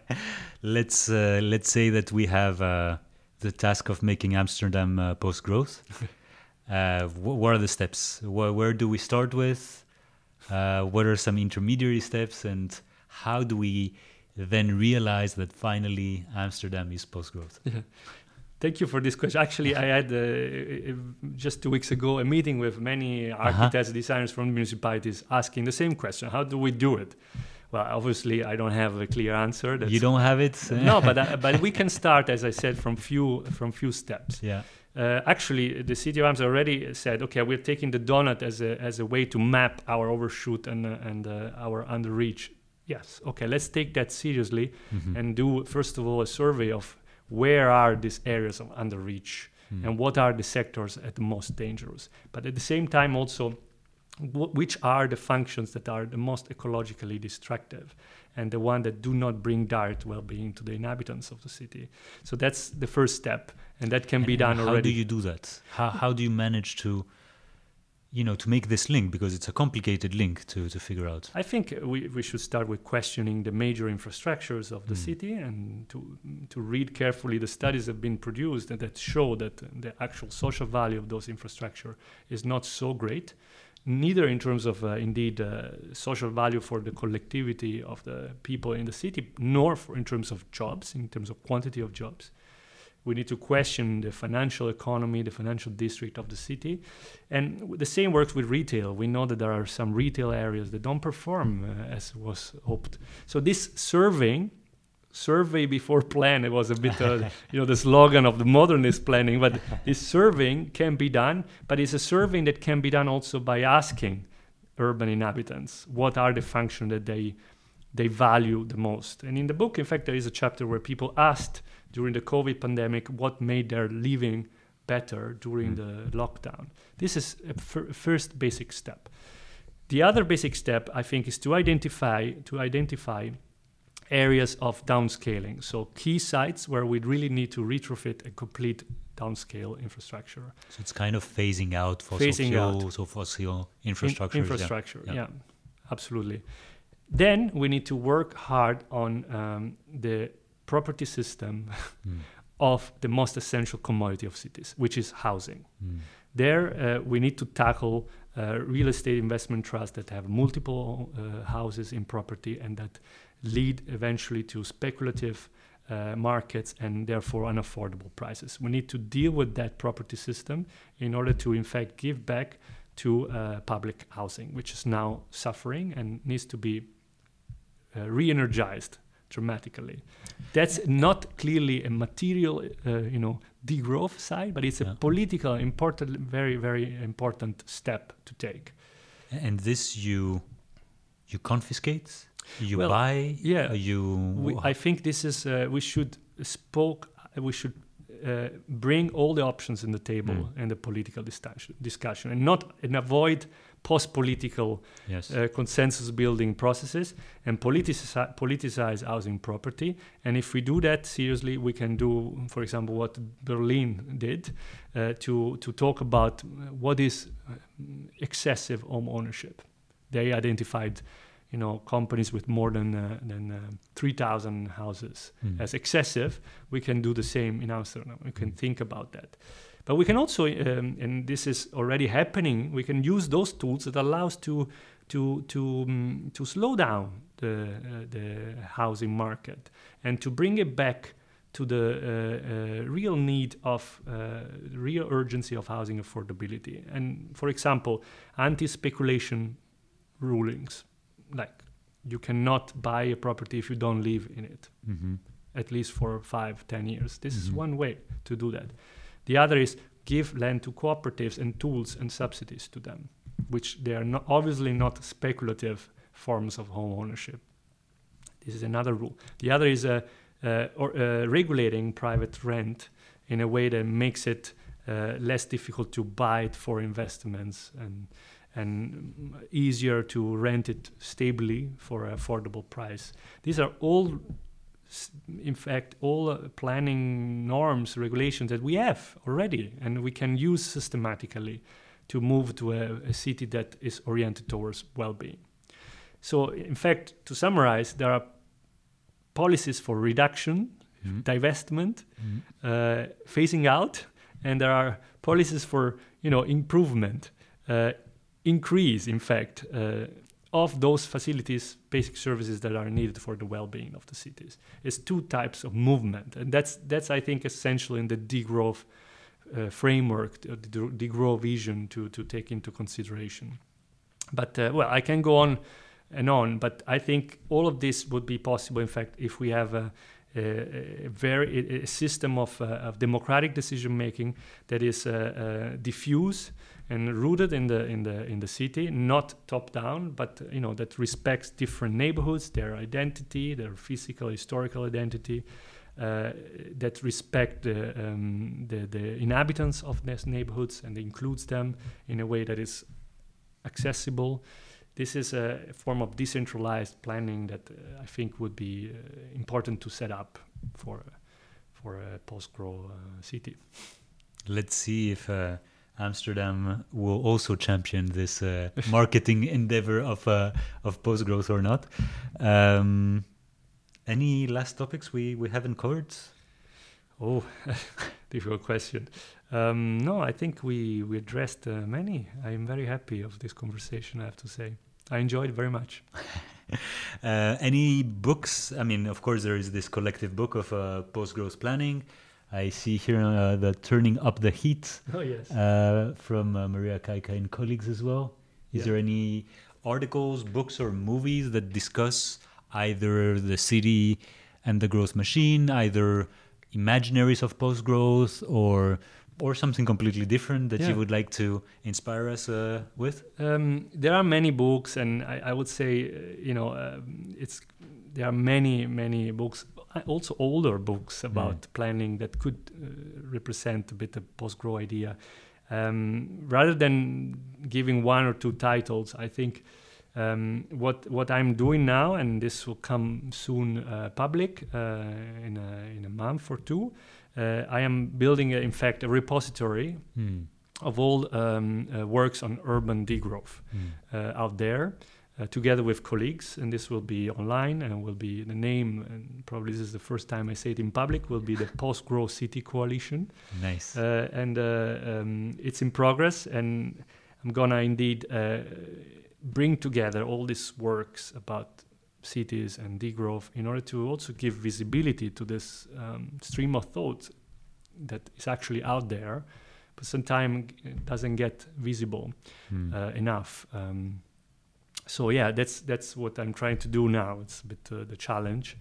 [SPEAKER 2] let's uh, let's say that we have uh, the task of making Amsterdam uh, post growth. uh, wh- what are the steps? Wh- where do we start with? Uh, what are some intermediary steps, and how do we then realize that finally Amsterdam is post growth? Yeah.
[SPEAKER 1] Thank you for this question. Actually, I had uh, just two weeks ago a meeting with many architects, designers from municipalities asking the same question: How do we do it? Well, obviously, I don't have a clear answer.
[SPEAKER 2] you don't have it?
[SPEAKER 1] no, but uh, but we can start, as I said, from few from few steps.
[SPEAKER 2] yeah.
[SPEAKER 1] Uh, actually, the city of Amsterdam already said, okay, we're taking the donut as a as a way to map our overshoot and uh, and uh, our underreach. Yes, okay, let's take that seriously
[SPEAKER 2] Mhm.
[SPEAKER 1] and do first of all a survey of where are these areas of underreach
[SPEAKER 2] Mm.
[SPEAKER 1] and what are the sectors at the most dangerous. But at the same time, also, wh- which are the functions that are the most ecologically destructive and the one that do not bring direct well-being to the inhabitants of the city. So that's the first step, and that can be done
[SPEAKER 2] how
[SPEAKER 1] already.
[SPEAKER 2] How do you do that? How how do you manage to, you know, to make this link because it's a complicated link to to figure out.
[SPEAKER 1] I think we, we should start with questioning the major infrastructures of the
[SPEAKER 2] Mm.
[SPEAKER 1] city and to to read carefully the studies that have been produced that show that the actual social value of those infrastructure is not so great, neither in terms of uh, indeed uh, social value for the collectivity of the people in the city, nor for in terms of jobs, in terms of quantity of jobs. We need to question the financial economy, the financial district of the city. And the same works with retail. We know that there are some retail areas that don't perform uh, as was hoped. So this surveying, survey before plan, it was a bit, uh, you know, the slogan of the modernist planning. But this surveying can be done, but it's a surveying that can be done also by asking urban inhabitants what are the functions that they they value the most. And in the book, in fact, there is a chapter where people asked during the COVID pandemic what made their living better during
[SPEAKER 2] Mm.
[SPEAKER 1] the lockdown. This is a first basic step. The other basic step, I think, is to identify to identify areas of downscaling. So key sites where we really need to retrofit a complete downscale infrastructure.
[SPEAKER 2] So it's kind of phasing out fossil
[SPEAKER 1] Phasing out.
[SPEAKER 2] fuels or fossil
[SPEAKER 1] In-
[SPEAKER 2] infrastructure.
[SPEAKER 1] infrastructure,
[SPEAKER 2] Yeah.
[SPEAKER 1] yeah. absolutely. Then we need to work hard on um, the property system
[SPEAKER 2] Mm.
[SPEAKER 1] of the most essential commodity of cities, which is housing.
[SPEAKER 2] Mm.
[SPEAKER 1] There, uh, we need to tackle uh, real estate investment trusts that have multiple uh, houses in property and that lead eventually to speculative uh, markets and therefore unaffordable prices. We need to deal with that property system in order to, in fact, give back to uh, public housing, which is now suffering and needs to be uh, re-energized dramatically. That's not clearly a material, uh, you know, degrowth side, but it's
[SPEAKER 2] Yeah.
[SPEAKER 1] a political, important, very, very important step to take.
[SPEAKER 2] And this you you confiscate You
[SPEAKER 1] Well,
[SPEAKER 2] buy?
[SPEAKER 1] yeah.
[SPEAKER 2] You.
[SPEAKER 1] we, I think this is uh, we should spoke we should uh, bring all the options in the table
[SPEAKER 2] Mm.
[SPEAKER 1] in the political discussion, discussion and not and avoid post-political
[SPEAKER 2] yes.
[SPEAKER 1] uh, consensus building processes and politici- politicize housing property. And if we do that seriously, we can do, for example, what Berlin did uh, to to talk about what is uh, excessive home ownership. They identified, you know, companies with more than uh, than uh, three thousand houses
[SPEAKER 2] Mm.
[SPEAKER 1] as excessive. We can do the same in Amsterdam. We can think about that. But we can also, um, and this is already happening, we can use those tools that allow us to to to um, to slow down the uh, the housing market and to bring it back to the uh, uh, real need of uh, real urgency of housing affordability. And for example, anti-speculation rulings, like you cannot buy a property if you don't live in it
[SPEAKER 2] Mhm.
[SPEAKER 1] at least for five, ten years. This is
[SPEAKER 2] Mhm.
[SPEAKER 1] one way to do that. The other is give land to cooperatives and tools and subsidies to them, which they are not, obviously not speculative forms of home ownership. This is another rule. The other is uh, uh, or, uh, regulating private rent in a way that makes it uh, less difficult to buy it for investments and and easier to rent it stably for an affordable price. These are all in fact, all uh, planning norms, regulations that we have already, and we can use systematically to move to a, a city that is oriented towards well-being. So, in fact, to summarize, there are policies for reduction,
[SPEAKER 2] Mhm.
[SPEAKER 1] divestment,
[SPEAKER 2] Mhm.
[SPEAKER 1] uh, phasing out, and there are policies for you know improvement, uh, increase, in fact, uh, of those facilities, basic services that are needed for the well-being of the cities. It's two types of movement, and that's that's I think essential in the degrowth uh, framework, the de- degrowth vision to to take into consideration. But uh, well, I can go on and on, but I think all of this would be possible, in fact, if we have a, a, very a system of, uh, of democratic decision making that is uh, uh, diffuse and rooted in the in the in the city, not top down, but you know that respects different neighborhoods, their identity, their physical, historical identity, uh, that respect the, um, the the inhabitants of these neighborhoods and includes them in a way that is accessible. This is a form of decentralized planning that uh, I think would be uh, important to set up for for a post-grow uh, city.
[SPEAKER 2] Let's see if uh, Amsterdam will also champion this uh, marketing endeavor of uh, of post growth or not. Um, any last topics we, we haven't covered?
[SPEAKER 1] Oh, difficult question. Um, no, I think we we addressed uh, many. I am very happy of this conversation. I have to say, I enjoyed very much.
[SPEAKER 2] Uh, any books? I mean, of course, there is this collective book of uh, post growth planning. I see here uh, the Turning Up the Heat
[SPEAKER 1] Oh yes.
[SPEAKER 2] uh, from uh, Maria Kaika and colleagues as well. Is
[SPEAKER 1] Yeah.
[SPEAKER 2] there any articles, books, or movies that discuss either the city and the growth machine, either imaginaries of post growth, or or something completely different that
[SPEAKER 1] Yeah.
[SPEAKER 2] you would like to inspire us uh, with?
[SPEAKER 1] Um, there are many books, and I, I would say, uh, you know, um, it's there are many, many books, uh, also older books about planning that could uh, represent a bit the post-grow idea. Um, rather than giving one or two titles, I think um, what what I'm doing now, and this will come soon uh, public uh, in a in a month or two. Uh, I am building, in fact, a repository
[SPEAKER 2] Hmm.
[SPEAKER 1] of all um, uh, works on urban degrowth uh, out there, uh, together with colleagues. And this will be online and will be the name, and probably this is the first time I say it in public, will be the Post Growth City Coalition.
[SPEAKER 2] Nice.
[SPEAKER 1] Uh, and uh, um, it's in progress, and I'm gonna indeed uh, bring together all these works about cities and degrowth in order to also give visibility to this um, stream of thought that is actually out there, but sometimes it doesn't get visible
[SPEAKER 2] Hmm.
[SPEAKER 1] uh, enough. Um, so yeah, that's that's what I'm trying to do now. It's a bit uh, the challenge.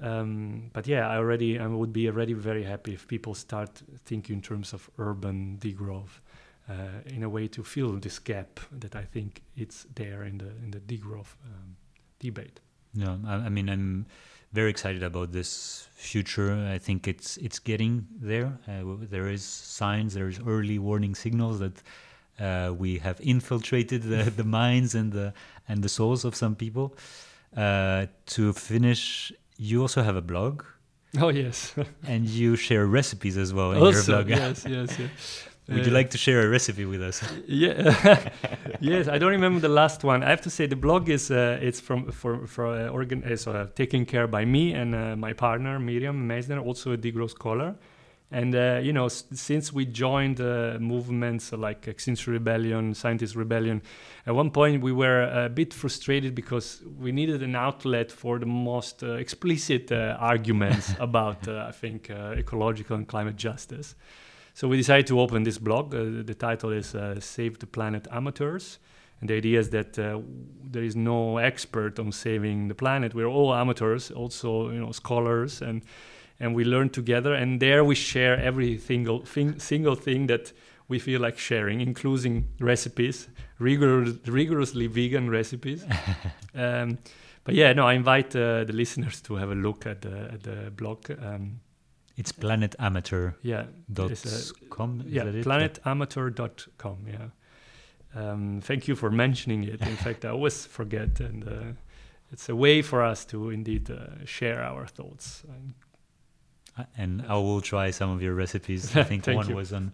[SPEAKER 1] Um, but yeah, I already I would be already very happy if people start thinking in terms of urban degrowth uh, in a way to fill this gap that I think it's there in the in the degrowth um, debate.
[SPEAKER 2] No, I, I mean I'm very excited about this future. I think it's it's getting there. Uh, there is signs. There's early warning signals that uh, we have infiltrated the, the minds and the and the souls of some people. Uh, to finish, you also have a blog.
[SPEAKER 1] Oh yes,
[SPEAKER 2] and you share recipes as well in
[SPEAKER 1] also,
[SPEAKER 2] your blog.
[SPEAKER 1] yes, yes, yes.
[SPEAKER 2] Would you like to share a recipe with us?
[SPEAKER 1] Yeah, yes. I don't remember the last one. I have to say the blog is uh, it's from for for uh, organ uh, so, uh, taken care by me and uh, my partner Miriam Meissner, also a Degrowth scholar. And uh, you know, s- since we joined movements like Extinction Rebellion, Scientist Rebellion, at one point we were a bit frustrated because we needed an outlet for the most explicit arguments about, I think, ecological and climate justice. So we decided to open this blog. Uh, the title is uh, Save the Planet Amateurs. And the idea is that uh, there is no expert on saving the planet. We're all amateurs, also you know scholars, and and we learn together. And there we share every single thing, single thing that we feel like sharing, including recipes, rigor- rigorously vegan recipes. um, but yeah, no, I invite uh, the listeners to have a look at the, at the blog. Um,
[SPEAKER 2] it's planetamateur.
[SPEAKER 1] Yeah.
[SPEAKER 2] Dot com.
[SPEAKER 1] Yeah, planetamateur.com. Yeah. Um, thank you for mentioning it. In fact, I always forget, and uh, it's a way for us to indeed uh, share our thoughts.
[SPEAKER 2] And I will try some of your recipes. I think one
[SPEAKER 1] you.
[SPEAKER 2] was on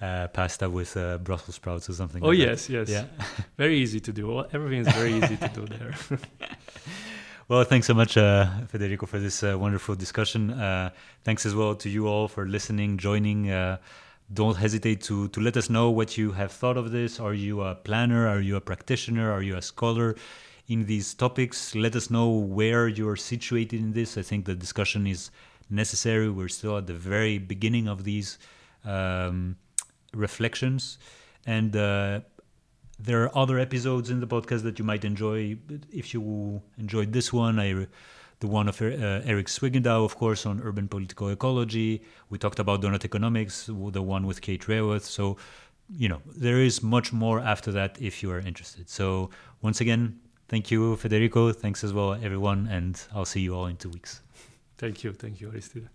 [SPEAKER 2] uh, pasta with uh, Brussels sprouts or something.
[SPEAKER 1] Oh
[SPEAKER 2] like
[SPEAKER 1] yes,
[SPEAKER 2] that.
[SPEAKER 1] yes.
[SPEAKER 2] Yeah.
[SPEAKER 1] very easy to do. Everything is very easy to do there.
[SPEAKER 2] Well, thanks so much, uh, Federico, for this uh, wonderful discussion. Uh, thanks as well to you all for listening, joining. Uh, don't hesitate to to let us know what you have thought of this. Are you a planner? Are you a practitioner? Are you a scholar in these topics? Let us know where you're situated in this. I think the discussion is necessary. We're still at the very beginning of these um, reflections, and uh, there are other episodes in the podcast that you might enjoy. If you enjoyed this one, I, the one of uh, Erik Swyngedouw, of course, on urban political ecology. We talked about donut economics, the one with Kate Raworth. So, you know, there is much more after that if you are interested. So, once again, thank you, Federico. Thanks as well, everyone, and I'll see you all in two weeks.
[SPEAKER 1] Thank you. Thank you, Aristide.